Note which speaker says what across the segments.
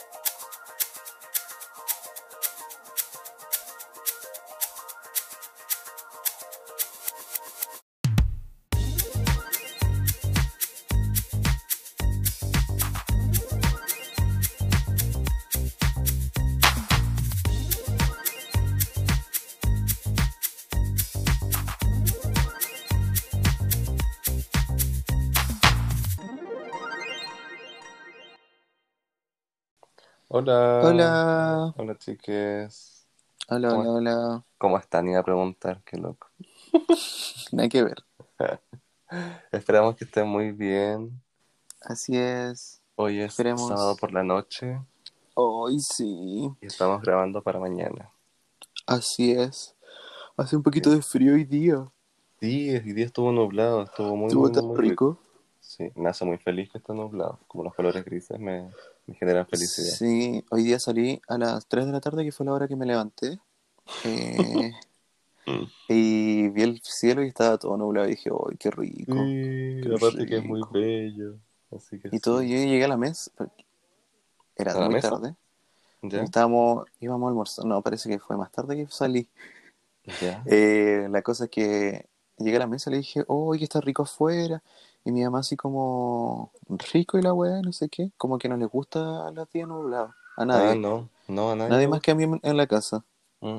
Speaker 1: you Hola.
Speaker 2: Hola.
Speaker 1: Hola, chiques.
Speaker 2: Hola,
Speaker 1: ¿Cómo,
Speaker 2: hola, hola.
Speaker 1: cómo están? Iba a preguntar, qué loco.
Speaker 2: Nada que ver.
Speaker 1: Esperamos que estén muy bien.
Speaker 2: Así es.
Speaker 1: Hoy es
Speaker 2: Esperemos.
Speaker 1: sábado por la noche
Speaker 2: Hoy sí.
Speaker 1: y estamos grabando para mañana.
Speaker 2: Así es. Hace un poquito de frío hoy día.
Speaker 1: Sí, el día estuvo nublado, estuvo muy,
Speaker 2: Estuvo
Speaker 1: muy,
Speaker 2: tan
Speaker 1: muy
Speaker 2: rico.
Speaker 1: Sí, me hace muy feliz que esté nublado. Como los colores grises me, me generan felicidad.
Speaker 2: Sí, hoy día salí a las 3 de la tarde, que fue la hora que me levanté. Eh,
Speaker 1: Mm.
Speaker 2: y vi el cielo y estaba todo nublado. Y dije, ¡ay, qué rico!
Speaker 1: Sí,
Speaker 2: Qué
Speaker 1: aparte que es muy bello. Así que
Speaker 2: Y todo, yo llegué a la mesa. porque Era
Speaker 1: ¿A la
Speaker 2: muy
Speaker 1: mesa?
Speaker 2: tarde.
Speaker 1: ¿Ya?
Speaker 2: Estábamos, íbamos a almorzar. No, parece que fue más tarde que salí.
Speaker 1: ¿Ya?
Speaker 2: Eh, la cosa es que llegué a la mesa y le dije, oh, que está rico afuera. Y mi mamá así como, rico y la weá, no sé qué. Como que no le gusta la tía nublada. A nadie.
Speaker 1: Ah, no, no, a nadie.
Speaker 2: nadie más que a mí en- la casa.
Speaker 1: Mm.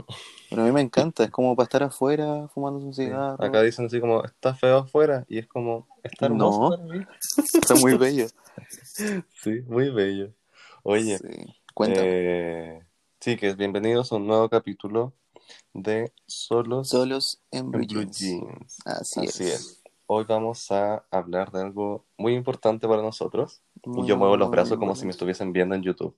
Speaker 2: Pero a mí me encanta, es como para estar afuera fumando un
Speaker 1: Sí.
Speaker 2: cigarro.
Speaker 1: Acá dicen así como, está feo afuera, y es como, está hermoso
Speaker 2: No.
Speaker 1: para mí.
Speaker 2: Está muy bello.
Speaker 1: Sí, muy bello. Oye,
Speaker 2: Sí. Cuéntame.
Speaker 1: eh, chicas, bienvenidos a un nuevo capítulo de Solos
Speaker 2: Solos en Blue
Speaker 1: en Blue
Speaker 2: Jeans.
Speaker 1: Jeans.
Speaker 2: Así,
Speaker 1: Así
Speaker 2: es.
Speaker 1: es. Hoy vamos a hablar de algo muy importante para nosotros.
Speaker 2: Muy,
Speaker 1: y yo muevo los brazos como si me estuviesen viendo en YouTube.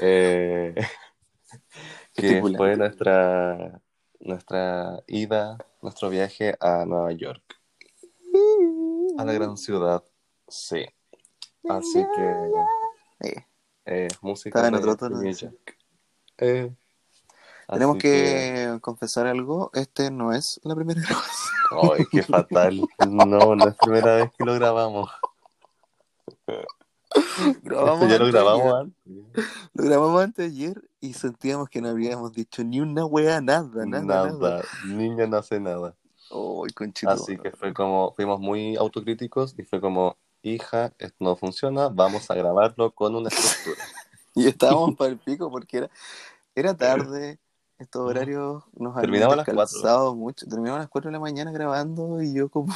Speaker 1: Eh, que fue nuestra, nuestra ida, nuestro viaje a Nueva York, a la gran ciudad. Sí. Así que
Speaker 2: Eh,
Speaker 1: música de
Speaker 2: otro tono,
Speaker 1: New. York. Eh,
Speaker 2: tenemos que confesar algo. Este no es la primera grabación.
Speaker 1: Ay, qué fatal. No, no es primera vez que lo grabamos.
Speaker 2: Grabamos
Speaker 1: Esto ya lo grabamos antes.
Speaker 2: Lo grabamos antes de ayer y sentíamos que no habíamos dicho ni una wea, nada, nada, nada.
Speaker 1: Nada, niña no hace nada. Así que fue como, fuimos muy autocríticos y fue como, hija, esto no funciona, vamos a grabarlo con una estructura.
Speaker 2: Y estábamos para el pico porque era, era tarde. Estos horarios nos
Speaker 1: las
Speaker 2: descalzado mucho. Terminamos a las 4 de la mañana grabando y yo como,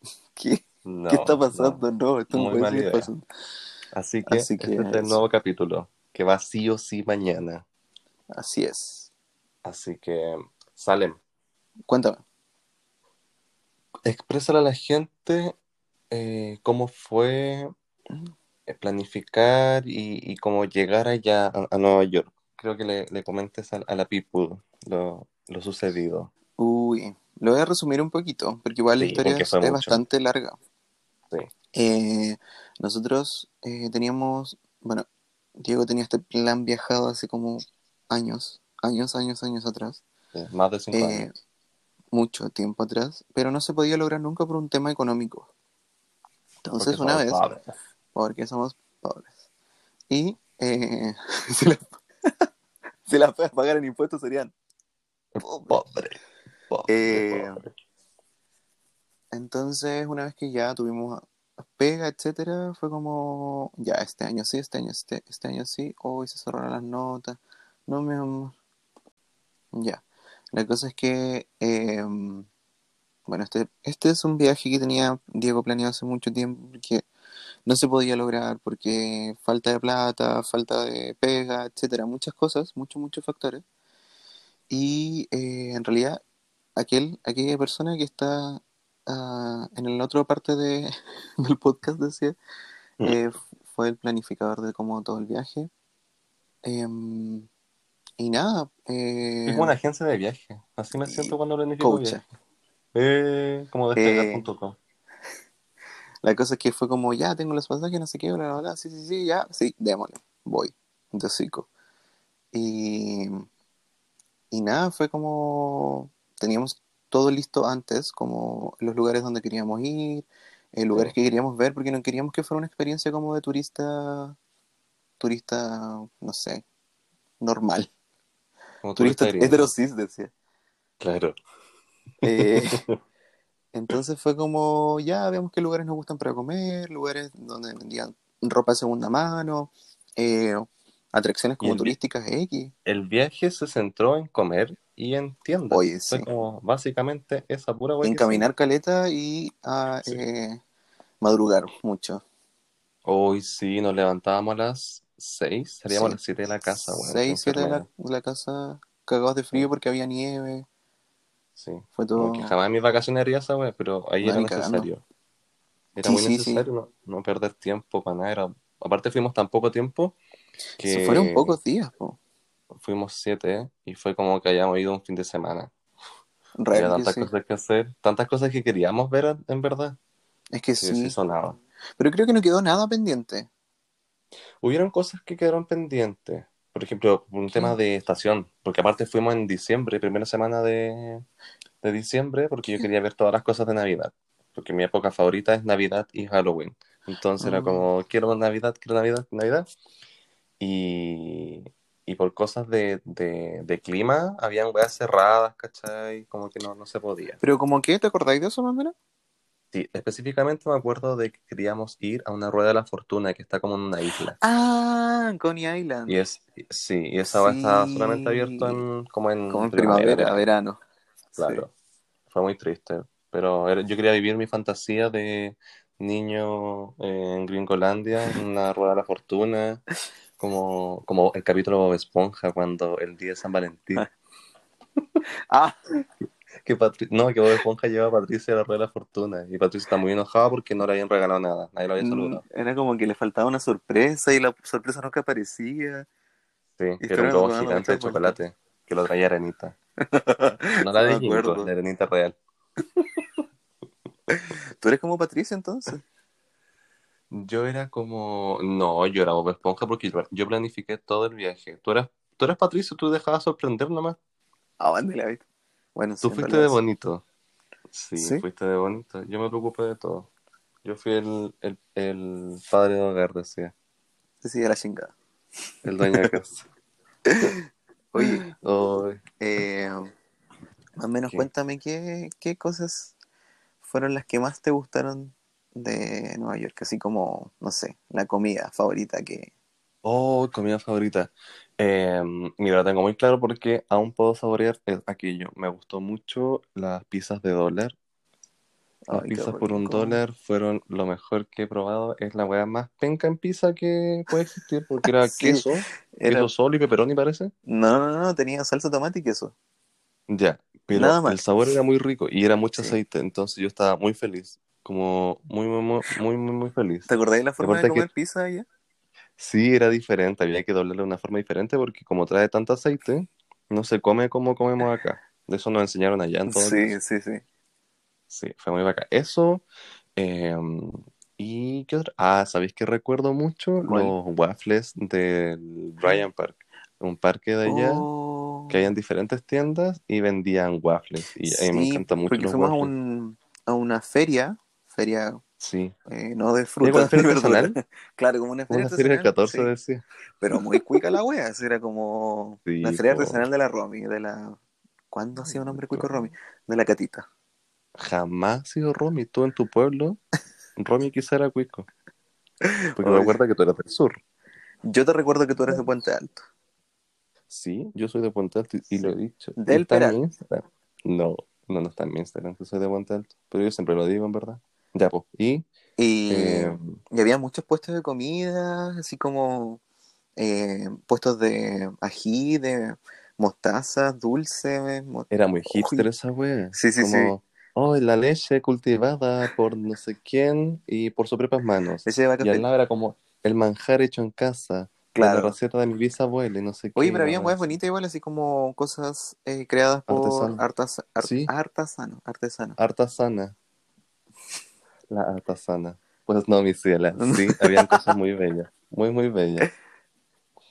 Speaker 2: ¿qué,
Speaker 1: No,
Speaker 2: ¿qué está pasando? No, esto no
Speaker 1: Muy
Speaker 2: puede seguir pasando.
Speaker 1: Así que,
Speaker 2: Así que
Speaker 1: este es el nuevo capítulo, que va sí o sí mañana.
Speaker 2: Así es.
Speaker 1: Así que, Salem,
Speaker 2: Cuéntame.
Speaker 1: exprésale a la gente eh, cómo fue eh, planificar y, y cómo llegar allá a, a Nueva York. Creo que le, le comentes a, a la people lo, lo sucedido.
Speaker 2: Uy, lo voy a resumir un poquito, porque igual la historia es,
Speaker 1: mucho.
Speaker 2: bastante larga.
Speaker 1: Sí.
Speaker 2: Eh, nosotros eh, teníamos, bueno, Diego tenía este plan viajado hace como años, años, años, años atrás,
Speaker 1: Sí, más de cinco
Speaker 2: eh,
Speaker 1: años.
Speaker 2: mucho tiempo atrás, pero no se podía lograr nunca por un tema económico. Entonces,
Speaker 1: Porque
Speaker 2: una vez,
Speaker 1: pobres.
Speaker 2: porque somos pobres, y eh, si las puedes pagar en impuestos serían.
Speaker 1: Pobre. Pobre,
Speaker 2: Eh,
Speaker 1: pobre.
Speaker 2: Entonces, una vez que ya tuvimos pega, etcétera, fue como, ya, este año sí, este año, este, este año sí, hoy se cerraron las notas, no mi amor. Ya, la cosa es que, eh, bueno, este, este es un viaje que tenía Diego planeado hace mucho tiempo, porque no se podía lograr, porque falta de plata, falta de pega, etcétera, muchas cosas, muchos, muchos factores. Y eh, en realidad, aquel, aquella persona que está ah, en la otra parte de, del podcast, decía,
Speaker 1: Mm.
Speaker 2: eh, fue el planificador de como todo el viaje. Em, y nada, eh,
Speaker 1: Es como una agencia de viaje. Así me siento cuando planifico viaje. Eh, como despegar.com.
Speaker 2: La cosa es que fue como, ya tengo los pasajes, no sé qué, bla, bla, bla, sí, sí, sí, ya, sí, démosle, voy, de hocico. Y, y nada, fue como, teníamos todo listo antes, como los lugares donde queríamos ir, eh, lugares que queríamos ver, porque no queríamos que fuera una experiencia como de turista turista, no sé, normal.
Speaker 1: Como
Speaker 2: Turista
Speaker 1: gringo.
Speaker 2: heterosis, decía.
Speaker 1: Claro.
Speaker 2: Eh, entonces fue como, ya veamos qué lugares nos gustan para comer, lugares donde vendían ropa de segunda mano, eh, atracciones como turísticas X.
Speaker 1: El viaje se centró en comer y en tiendas.
Speaker 2: Oye,
Speaker 1: Fue
Speaker 2: sí.
Speaker 1: como básicamente esa pura
Speaker 2: En caminar caleta y a
Speaker 1: Sí.
Speaker 2: eh, madrugar mucho.
Speaker 1: Hoy sí, nos levantábamos a las 6, salíamos
Speaker 2: Sí.
Speaker 1: a las 7 de la casa, qué
Speaker 2: 6, 7 de la, casa cagados de frío porque había nieve.
Speaker 1: Sí.
Speaker 2: Fue todo.
Speaker 1: Como que jamás en mis vacaciones haría esa wea, pero ahí
Speaker 2: No,
Speaker 1: era
Speaker 2: cagando.
Speaker 1: necesario. Era
Speaker 2: Sí,
Speaker 1: muy
Speaker 2: sí,
Speaker 1: necesario no, no perder tiempo para nada. Era... Aparte fuimos tan poco tiempo que
Speaker 2: Se fueron pocos días, po.
Speaker 1: fuimos siete y fue como que hayamos ido un fin de semana.
Speaker 2: Real
Speaker 1: tantas cosas que hacer, tantas cosas que queríamos ver en verdad.
Speaker 2: Es que
Speaker 1: Sí,
Speaker 2: sí.
Speaker 1: sí sonaba.
Speaker 2: Pero creo que no quedó nada pendiente.
Speaker 1: Hubieron cosas que quedaron pendientes. Por ejemplo, un tema de estación, porque aparte fuimos en diciembre, primera semana de, de diciembre, porque yo quería ver todas las cosas de Navidad. Porque mi época favorita es Navidad y Halloween. Entonces era como, quiero Navidad, quiero Navidad, Navidad. Y, y por cosas de, de, de clima, habían weas cerradas, ¿cachai? Como que no, no se podía.
Speaker 2: Pero como que, ¿te acordáis de eso, más o menos?
Speaker 1: Sí, específicamente me acuerdo de que queríamos ir a una rueda de la fortuna que está como en una isla.
Speaker 2: Ah, Coney Island.
Speaker 1: Y es, sí, y esa va estaba
Speaker 2: Sí.
Speaker 1: solamente abierto en, como en
Speaker 2: Como en primavera, verano.
Speaker 1: Claro. Fue muy triste. Pero era- yo quería vivir mi fantasía de niño eh, en Gringolandia, en una rueda de la fortuna, como, como el capítulo de Bob Esponja cuando el día de San Valentín.
Speaker 2: Ah,
Speaker 1: Que Patri- no, que Bob Esponja lleva a Patricia a la rueda de la fortuna. Y Patricia está muy enojada porque no le habían regalado nada. Nadie lo había
Speaker 2: mm,
Speaker 1: saludado.
Speaker 2: era como que le faltaba una sorpresa y la sorpresa nunca aparecía.
Speaker 1: Sí,
Speaker 2: Y
Speaker 1: que era un globo gigante de chocolate que lo traía Arenita. No la de
Speaker 2: acuerdo.
Speaker 1: la Arenita real.
Speaker 2: ¿Tú eres como Patricia entonces?
Speaker 1: Yo era como. No, yo era Bob Esponja porque yo, planifiqué todo el viaje. Tú eras, tú eras Patricio, tú dejabas sorprender nomás.
Speaker 2: Ah, ¿dónde la viste? Bueno,
Speaker 1: Tú fuiste de bonito. Sí,
Speaker 2: ¿Sí?
Speaker 1: fuiste de bonito. Yo me preocupé de todo. Yo fui el, el, el padre de hogar, decía.
Speaker 2: Sí, sí, de la chingada.
Speaker 1: El dueño de casa.
Speaker 2: Oye, eh, más o menos
Speaker 1: ¿Qué?
Speaker 2: cuéntame qué, qué cosas fueron las que más te gustaron de Nueva York, así como, no sé, la comida favorita que...
Speaker 1: Oh, comida favorita. Eh, mira, lo tengo muy claro porque aún puedo saborear eh, aquello. Me gustó mucho las pizzas de dólar. Las
Speaker 2: Ay, qué
Speaker 1: pizzas por un
Speaker 2: rico.
Speaker 1: dólar fueron lo mejor que he probado. Es la weá más penca en pizza que puede existir porque era
Speaker 2: Sí,
Speaker 1: queso,
Speaker 2: Era...
Speaker 1: queso solo y pepperoni parece.
Speaker 2: No, no, no, tenía salsa tomate y queso.
Speaker 1: Ya, pero
Speaker 2: Nada más.
Speaker 1: el sabor era muy rico y era mucho
Speaker 2: Sí.
Speaker 1: aceite, entonces yo estaba muy feliz, como muy, muy, muy, muy, muy, muy feliz.
Speaker 2: ¿Te acordáis la forma de
Speaker 1: aparte que-
Speaker 2: comer pizza allá?
Speaker 1: Sí, era diferente, había que doblarle de una forma diferente porque como trae tanto aceite, no se come como comemos acá. De eso nos enseñaron allá en todo
Speaker 2: Sí, sí, sí.
Speaker 1: Sí, fue muy bacán. Eso, eh, ¿y qué otro? Ah, ¿sabéis que recuerdo mucho?
Speaker 2: ¿Cuál?
Speaker 1: Los waffles del Bryant Park, un parque de allá
Speaker 2: Oh.
Speaker 1: que hay en diferentes tiendas y vendían waffles. Y a mí me
Speaker 2: Sí,
Speaker 1: encantan mucho
Speaker 2: porque
Speaker 1: los
Speaker 2: fuimos a, un, a una feria, feria
Speaker 1: Sí,
Speaker 2: eh, no de
Speaker 1: ¿Era
Speaker 2: frutas
Speaker 1: una feria
Speaker 2: ni verduras.
Speaker 1: artesanal?
Speaker 2: Claro, como una feria
Speaker 1: una feria del
Speaker 2: artesanal,
Speaker 1: 14
Speaker 2: sí.
Speaker 1: decía.
Speaker 2: Pero muy cuica la wea, era como
Speaker 1: Sí,
Speaker 2: la feria artesanal de la Romy, de la... ¿Cuándo hacía un hombre cuico. Romy? De la Catita.
Speaker 1: Jamás ha sido Romy. Tú en tu pueblo, Romy quizá era cuico. Porque me
Speaker 2: Oye.
Speaker 1: acuerdo que tú eras del sur.
Speaker 2: Yo te recuerdo que tú eres de Puente Alto.
Speaker 1: Sí, yo soy de Puente Alto y, y lo he dicho. ¿Y
Speaker 2: Del
Speaker 1: está en
Speaker 2: Peral.
Speaker 1: mi Instagram? No, no, no está en mi Instagram, que soy de Puente Alto. Pero yo siempre lo digo, en verdad. Ya, pues. Y,
Speaker 2: Y,
Speaker 1: eh,
Speaker 2: y había muchos puestos de comida, así como eh, puestos de ají, de mostaza, dulce. mo-
Speaker 1: era muy
Speaker 2: Uy.
Speaker 1: hipster esa wea.
Speaker 2: Sí, sí,
Speaker 1: Como, oh, la leche cultivada por no sé quién y por sus propias manos.
Speaker 2: Leche de vaca
Speaker 1: Y al lado era como el manjar hecho en casa.
Speaker 2: Claro.
Speaker 1: la receta de mi bisabuela y no sé
Speaker 2: Oye,
Speaker 1: qué.
Speaker 2: pero había
Speaker 1: la
Speaker 2: huevas
Speaker 1: wea.
Speaker 2: bonitas igual, así como cosas eh, creadas por
Speaker 1: Artesano.
Speaker 2: artas, ar-
Speaker 1: Sí.
Speaker 2: artesano, artesano.
Speaker 1: Artesana. La artesana. Pues no, mi ciela. Sí, habían cosas muy bellas. Muy, muy bellas.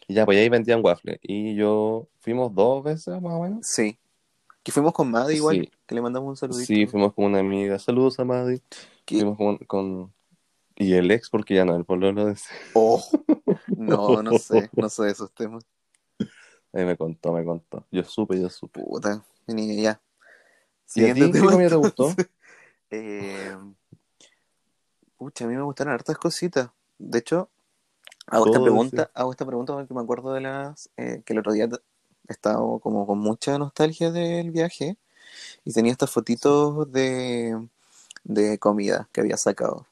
Speaker 1: Y ya, pues ahí vendían waffles. Y yo fuimos dos veces más o menos.
Speaker 2: Sí. Que fuimos con Maddy igual,
Speaker 1: Sí.
Speaker 2: que le mandamos un saludito.
Speaker 1: Sí, fuimos con una amiga. Saludos a Maddy. Fuimos con, con- Y el ex, porque ya no, el pololo de.
Speaker 2: Oh, no, no sé, no sé de esos temas.
Speaker 1: Ahí me contó, me contó. Yo supe, yo supe.
Speaker 2: Puta, ni ya.
Speaker 1: ¿Y a ti qué
Speaker 2: tema,
Speaker 1: comida te gustó?
Speaker 2: Eh, pucha, a mí me gustaron hartas cositas. De hecho, hago esta
Speaker 1: Todo
Speaker 2: pregunta,
Speaker 1: ese.
Speaker 2: hago esta pregunta porque me acuerdo de las eh, que el otro día estaba como con mucha nostalgia del viaje y tenía estas fotitos de, de comida que había sacado.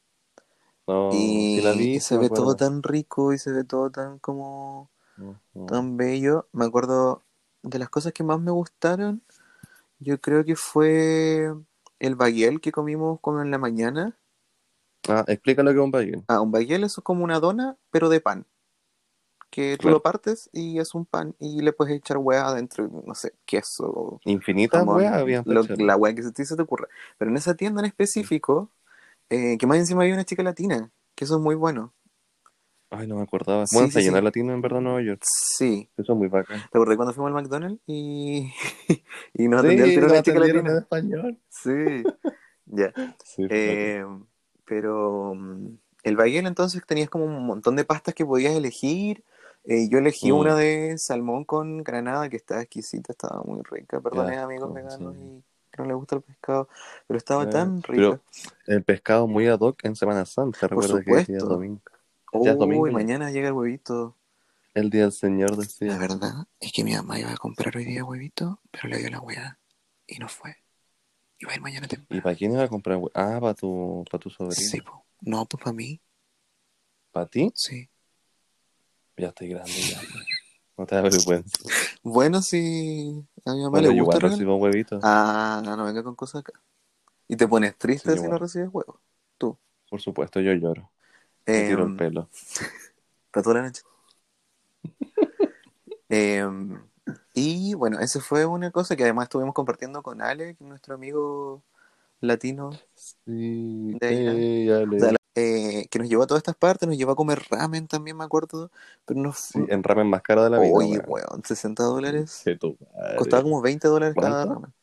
Speaker 1: No,
Speaker 2: y,
Speaker 1: sí la vi,
Speaker 2: y
Speaker 1: sí
Speaker 2: se ve todo tan rico y se ve todo tan como tan bello. Me acuerdo de las cosas que más me gustaron. Yo creo que fue el baguel que comimos como en la mañana.
Speaker 1: Ah, explica lo que es un baguette.
Speaker 2: Ah, un baguel es como una dona, pero de pan. Que tú
Speaker 1: Claro.
Speaker 2: lo partes y es un pan y le puedes echar hueá adentro, no sé, queso,
Speaker 1: Infinitas pachero.
Speaker 2: la hueá que se te, se te ocurra. Pero en esa tienda en específico, eh, que más encima había una chica latina, que eso es muy bueno.
Speaker 1: Ay, no me acordaba. Bueno,
Speaker 2: sí, sí.
Speaker 1: latino en verdad Nueva York.
Speaker 2: Sí,
Speaker 1: Eso es muy bacán.
Speaker 2: ¿te acordás cuando fuimos al McDonald's y, y nos atendió el tiro una chica
Speaker 1: atendieron en
Speaker 2: latina?
Speaker 1: español.
Speaker 2: Sí, ya.
Speaker 1: Bacán.
Speaker 2: Pero mm, el baguel entonces tenías como un montón de pastas que podías elegir. Eh, yo elegí
Speaker 1: Mm.
Speaker 2: una de salmón con granada que estaba exquisita, estaba muy rica.
Speaker 1: Asco,
Speaker 2: amigos veganos
Speaker 1: sí.
Speaker 2: y que no les gusta el pescado, pero estaba tan
Speaker 1: pero
Speaker 2: rica.
Speaker 1: el pescado muy ad hoc en Semana Santa,
Speaker 2: Por
Speaker 1: recuerda que es
Speaker 2: supuesto.
Speaker 1: domingo. es domingo
Speaker 2: Uy,
Speaker 1: ya.
Speaker 2: mañana llega el huevito.
Speaker 1: El día del Señor
Speaker 2: La
Speaker 1: decía.
Speaker 2: verdad es que mi mamá iba a comprar hoy día huevito, pero le dio la hueá y no fue. Iba a ir mañana
Speaker 1: ¿Y
Speaker 2: temprano.
Speaker 1: para quién iba a comprar? hue- Ah, para tu, para tu sobrino.
Speaker 2: Sí, po. No, pues para mí,
Speaker 1: ¿Para ti?
Speaker 2: sí.
Speaker 1: Ya estoy grande ya. No te da vergüenza.
Speaker 2: Bueno, si a mi mamá
Speaker 1: Bueno,
Speaker 2: le
Speaker 1: yo
Speaker 2: gusta
Speaker 1: igual recibo huevitos.
Speaker 2: Ah, no venga con cosas acá. Y te pones triste
Speaker 1: Sí,
Speaker 2: si no
Speaker 1: igual.
Speaker 2: recibes huevos. Tú.
Speaker 1: Por supuesto, yo lloro. Me tiro el pelo.
Speaker 2: para toda la noche. Em, y bueno, esa fue una cosa que además estuvimos compartiendo con Alex, nuestro amigo latino,
Speaker 1: Sí,
Speaker 2: de
Speaker 1: Ale.
Speaker 2: eh, que nos llevó a todas estas partes, nos llevó a comer ramen también, me acuerdo, pero no
Speaker 1: Sí,
Speaker 2: fue...
Speaker 1: en ramen más caro de la vida.
Speaker 2: Oye,
Speaker 1: weón.
Speaker 2: weón, 60 dólares. Costaba como 20 dólares cada ramen.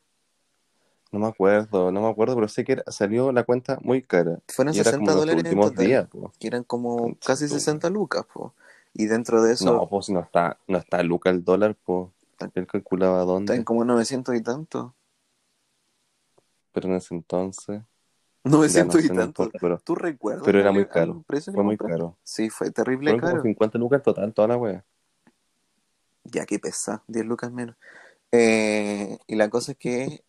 Speaker 1: No me acuerdo, no me acuerdo, pero sé que era- salió la cuenta muy cara.
Speaker 2: Fueron
Speaker 1: Y era
Speaker 2: 60
Speaker 1: como los
Speaker 2: dólares en total,
Speaker 1: días,
Speaker 2: que eran como casi
Speaker 1: tu
Speaker 2: 60 lucas, po. Y dentro de eso...
Speaker 1: No, pues si no está, no está Luca el dólar, pues. Él calculaba
Speaker 2: Está en
Speaker 1: dónde.
Speaker 2: como 900 y tanto.
Speaker 1: Pero en ese entonces. Ya
Speaker 2: 900
Speaker 1: no
Speaker 2: y tanto.
Speaker 1: pero
Speaker 2: ¿Tú recuerdas?
Speaker 1: Pero era muy caro. fue muy
Speaker 2: compraste?
Speaker 1: caro.
Speaker 2: Sí, fue terrible
Speaker 1: Fueron como
Speaker 2: caro.
Speaker 1: 50 lucas total, toda la wea.
Speaker 2: Ya que pesa, 10 lucas menos. Eh, y la cosa es que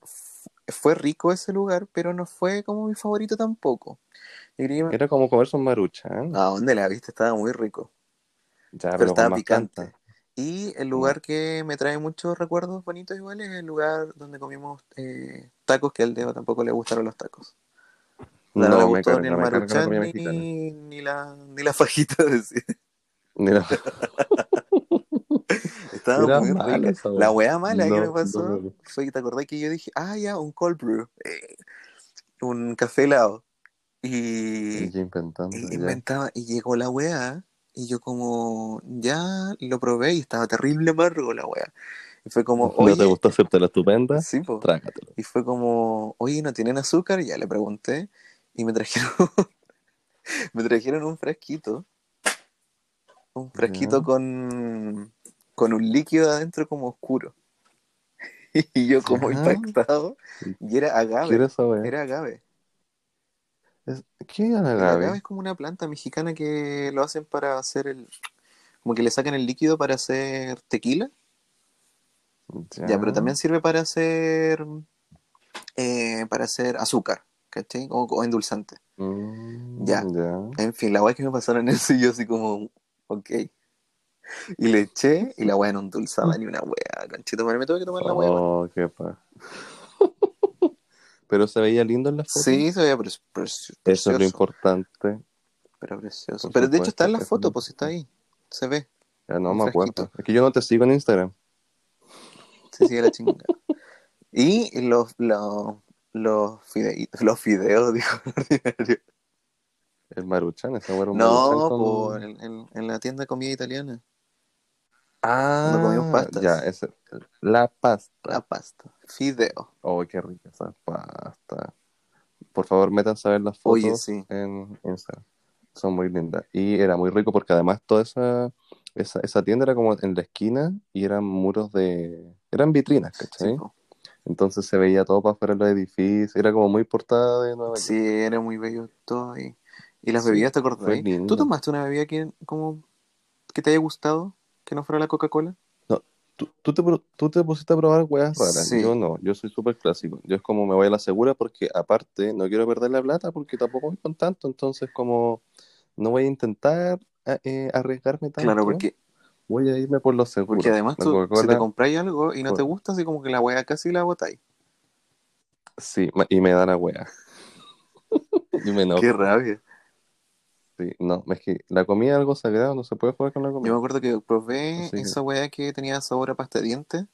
Speaker 2: fue rico ese lugar, pero no fue como mi favorito tampoco.
Speaker 1: Era como comerse un maruchan.
Speaker 2: ¿A dónde la viste? Estaba muy rico.
Speaker 1: ya,
Speaker 2: pero
Speaker 1: pero,
Speaker 2: estaba picante. Y el lugar que me trae muchos recuerdos bonitos igual es el lugar donde comimos eh, tacos, que al Deo tampoco le gustaron los tacos. No, le
Speaker 1: No, me
Speaker 2: gustó ni el
Speaker 1: la
Speaker 2: maruchan ni, ni la, ni la fajita. decía.
Speaker 1: Ni la-
Speaker 2: Estaba
Speaker 1: Era
Speaker 2: muy
Speaker 1: wea.
Speaker 2: La wea mala que
Speaker 1: No,
Speaker 2: me pasó
Speaker 1: no me gusta.
Speaker 2: fue que te acordás que yo dije, ah, ya, un cold brew, eh, un café helado. Y,
Speaker 1: Y yo inventando.
Speaker 2: y inventaba, y llegó la wea, y yo como, ya lo probé y estaba terrible amargo la wea. Y fue como,
Speaker 1: ¿No te
Speaker 2: oye,
Speaker 1: gustó hacerte la estupenda?
Speaker 2: sí, po.
Speaker 1: Trágatelo.
Speaker 2: Y fue como, oye, ¿no tienen azúcar? Ya le pregunté, y me trajeron, me trajeron un frasquito, un frasquito con, con un líquido adentro como oscuro. Y yo como impactado, y era agave, era agave.
Speaker 1: Es- ¿Qué era la
Speaker 2: agave
Speaker 1: agave?
Speaker 2: es como una planta mexicana que lo hacen para hacer el, como que le sacan el líquido para hacer tequila, ya, pero también sirve para hacer, eh, para hacer azúcar, ¿cachai? O, o endulzante.
Speaker 1: Mm,
Speaker 2: Ya.
Speaker 1: ya.
Speaker 2: En fin, la weá que me pasaron eso y yo así como, ok. Y le eché y la weá no endulzaba ni una weá, conchito, me tuve que tomar la weá.
Speaker 1: Oh, qué pa. Pero se veía lindo en la foto.
Speaker 2: Sí, se veía pre- pre-
Speaker 1: Eso es
Speaker 2: precioso,
Speaker 1: lo importante.
Speaker 2: pero precioso.
Speaker 1: Por
Speaker 2: Pero de hecho está en la foto,
Speaker 1: es
Speaker 2: pues está ahí, se ve.
Speaker 1: Ya no me acuerdo. Es que yo no te sigo en Instagram.
Speaker 2: Se sigue la chingada. Y los, los, los, fide- los fideos, dijo el ordinario.
Speaker 1: El Maruchan, esa
Speaker 2: No,
Speaker 1: Maruchan con-
Speaker 2: po, en, en- en la tienda de comida italiana.
Speaker 1: Ah,
Speaker 2: cuando comimos pastas.
Speaker 1: ya, ese, la pasta.
Speaker 2: La pasta. Fideo.
Speaker 1: Oh, qué rica esa pasta. Por favor, métanse a ver las fotos
Speaker 2: Oye, sí.
Speaker 1: en Instagram. son muy lindas. Y era muy rico porque además toda esa, esa, esa tienda era como en la esquina y eran muros de... eran vitrinas,
Speaker 2: Sí,
Speaker 1: ¿cachai?
Speaker 2: po.
Speaker 1: Entonces se veía todo para afuera de los edificios, era como muy portada de Nueva.
Speaker 2: Sí, era muy bello todo ahí. ¿Y las
Speaker 1: Sí,
Speaker 2: bebidas te acordás? ¿Tú tomaste una bebida que, como, que te haya gustado? ¿Que no fuera la Coca-Cola?
Speaker 1: ¿Tú, tú te, tú te pusiste a probar weas raras.
Speaker 2: Sí.
Speaker 1: Yo no, yo soy súper clásico. Yo es como me voy a la segura porque aparte no quiero perder la plata porque tampoco voy con tanto, entonces como no voy a intentar eh, arriesgarme tanto.
Speaker 2: Claro, porque,
Speaker 1: Voy a irme por lo seguro.
Speaker 2: porque además tú, si te compráis algo y no te gusta, así como que la weá casi la botáis.
Speaker 1: sí, y me da la wea. y me enojo.
Speaker 2: Qué rabia.
Speaker 1: Sí, no, es que la comida es algo sagrado, no se puede jugar con la
Speaker 2: Yo me
Speaker 1: comida.
Speaker 2: acuerdo que probé
Speaker 1: que-
Speaker 2: esa weá que tenía sabor a pasta de dientes,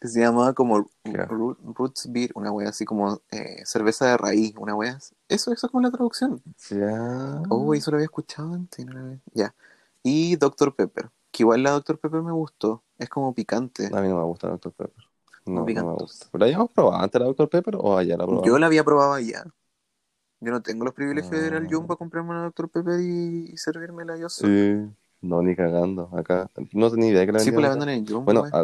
Speaker 2: que se llamaba como Roots Beer, una weá así como eh, cerveza de raíz, una weá. Eso, eso es como la traducción.
Speaker 1: Ya.
Speaker 2: Oh, eso lo había escuchado antes. no había- Ya. Y Dr. Pepper, que igual la Dr. Pepper me gustó. Es como picante.
Speaker 1: A mí no me gusta Dr. Pepper. No, no me gusta. ¿Pero la habíamos probado antes la Dr. Pepper o allá la probamos?
Speaker 2: Yo la había probado allá. Yo no tengo los privilegios de ir al
Speaker 1: Ah.
Speaker 2: Jumbo a comprarme una Dr. Pepper y, y servírmela yo solo.
Speaker 1: Sí. No, ni cagando. Acá. No tenía idea que la
Speaker 2: Sí, pues la venden en el Jumbo.
Speaker 1: Bueno,
Speaker 2: weá.
Speaker 1: a,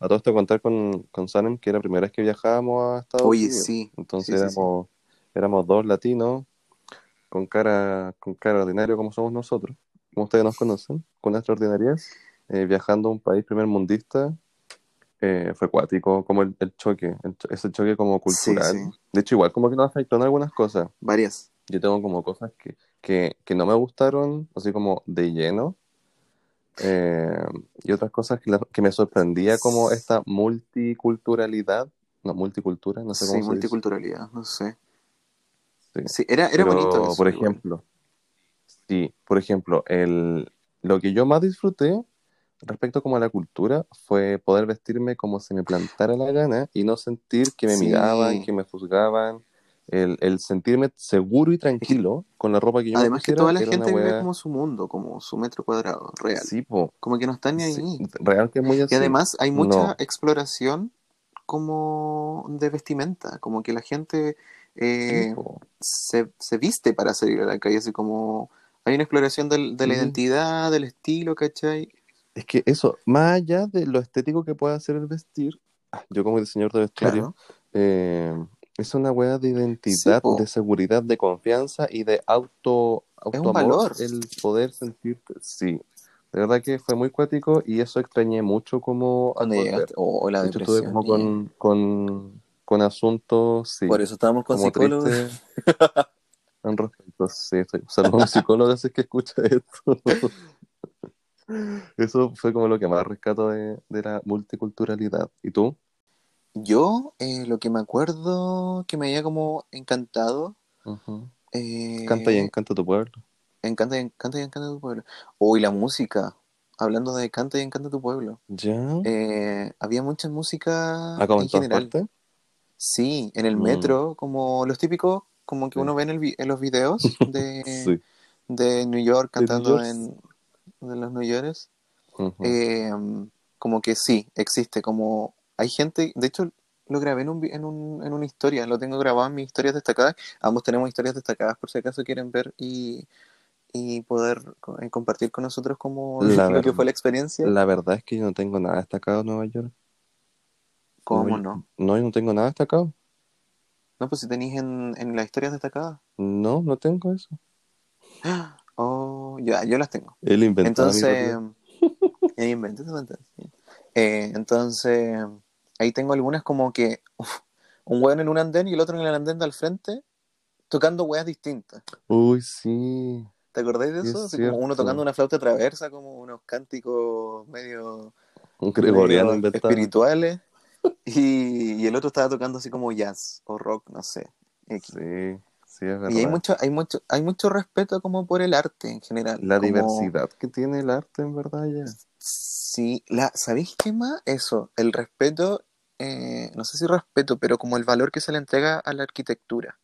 Speaker 1: a todo esto contar con, con Sanem, que era la primera vez que viajábamos a Estados
Speaker 2: Oye,
Speaker 1: Unidos.
Speaker 2: sí.
Speaker 1: Entonces
Speaker 2: Sí, sí, sí.
Speaker 1: éramos, éramos dos latinos con cara, con cara ordinario como somos nosotros, como ustedes nos conocen, con nuestras ordinarias, eh, viajando a un país primer mundista. Eh, fue cuático como el, el choque, el ese choque como cultural.
Speaker 2: Sí, sí.
Speaker 1: De hecho, igual como que nos afectó en algunas cosas.
Speaker 2: Varias.
Speaker 1: Yo tengo como cosas que, que, que no me gustaron, así como de lleno. eh, y otras cosas que, la- que me sorprendía como esta multiculturalidad, no, multicultura, no sé
Speaker 2: Sí,
Speaker 1: cómo se dice.
Speaker 2: multiculturalidad, no sé.
Speaker 1: Sí.
Speaker 2: Sí, era, era
Speaker 1: Pero,
Speaker 2: bonito eso.
Speaker 1: por
Speaker 2: igual.
Speaker 1: ejemplo, sí, por ejemplo, el, lo que yo más disfruté respecto como a la cultura fue poder vestirme como se me plantara la gana y no sentir que me
Speaker 2: Sí.
Speaker 1: miraban, que me juzgaban. El, el sentirme seguro y tranquilo con la ropa que yo me
Speaker 2: Además que toda la gente vive como su mundo, como su metro cuadrado, real.
Speaker 1: Sí, po.
Speaker 2: Como que no están ni ahí.
Speaker 1: Sí, real que es muy así.
Speaker 2: Y además hay mucha
Speaker 1: No.
Speaker 2: exploración como de vestimenta, como que la gente eh,
Speaker 1: Sí,
Speaker 2: se, se viste para salir a la calle, así como hay una exploración del- de la identidad, del estilo, ¿cachai?
Speaker 1: Es que eso, más allá de lo estético que pueda hacer el vestir, ah, yo como diseñador de vestuario,
Speaker 2: Claro.
Speaker 1: eh, es una weá de identidad,
Speaker 2: Sí,
Speaker 1: de seguridad, de confianza y de auto,
Speaker 2: Es un valor.
Speaker 1: el poder sentirte, sí. De verdad que fue muy cuático y eso extrañé mucho como al
Speaker 2: llegaste, oh, la
Speaker 1: De hecho, estuve
Speaker 2: depresión.
Speaker 1: como con, con, con asuntos, sí,
Speaker 2: Por eso estábamos con psicólogos.
Speaker 1: en respecto, sí, estoy usando un psicólogo así que escucha esto. Eso fue como lo que más rescato de, de la multiculturalidad. ¿Y tú?
Speaker 2: Yo, eh, lo que me acuerdo que me había como encantado. Eh,
Speaker 1: Canta y encanta tu pueblo.
Speaker 2: Encanta y encanta y encanta tu pueblo. Uy, la música. Hablando de Canta y encanta tu pueblo.
Speaker 1: ¿Ya?
Speaker 2: Eh, había mucha música
Speaker 1: ¿Acá en
Speaker 2: general.
Speaker 1: partes?
Speaker 2: Sí, en el
Speaker 1: Mm.
Speaker 2: metro, como los típicos, como que
Speaker 1: Sí.
Speaker 2: uno ve en, el vi- en los videos de,
Speaker 1: Sí.
Speaker 2: de New York
Speaker 1: New
Speaker 2: cantando
Speaker 1: York.
Speaker 2: en de los New Yorkers. Eh, como que sí, existe. Como hay gente, de hecho, lo grabé en, un, en, un, en una historia, lo tengo grabado en mis historias destacadas. Ambos tenemos historias destacadas por si acaso quieren ver y, y poder eh, compartir con nosotros como
Speaker 1: La
Speaker 2: lo que fue la experiencia.
Speaker 1: La verdad es que yo no tengo nada destacado en Nueva York.
Speaker 2: ¿Cómo
Speaker 1: no?
Speaker 2: no?
Speaker 1: No, yo no tengo nada destacado.
Speaker 2: No, pues si tenéis en, en las historias destacadas.
Speaker 1: No, no tengo eso.
Speaker 2: Oh, ya, yo las tengo.
Speaker 1: Él inventó
Speaker 2: Entonces, esa fantasía. Eh, entonces, ahí tengo algunas como que uf, un weón en un andén y el otro en el andén de al frente tocando weas distintas.
Speaker 1: Uy, sí.
Speaker 2: ¿Te acordáis de
Speaker 1: Es
Speaker 2: eso? Así como uno tocando una flauta traversa, como unos cánticos medio,
Speaker 1: gregoriano
Speaker 2: medio espirituales. Y, y el otro estaba tocando así como jazz o rock, no sé. X.
Speaker 1: Sí, sí, es verdad.
Speaker 2: Y hay mucho, hay mucho, hay mucho respeto como por el arte en general.
Speaker 1: La
Speaker 2: como-
Speaker 1: diversidad que tiene el arte, en verdad, ya.
Speaker 2: Sí, la, ¿sabéis qué más? Eso, el respeto, eh, no sé si respeto, pero como el valor que se le entrega a la arquitectura.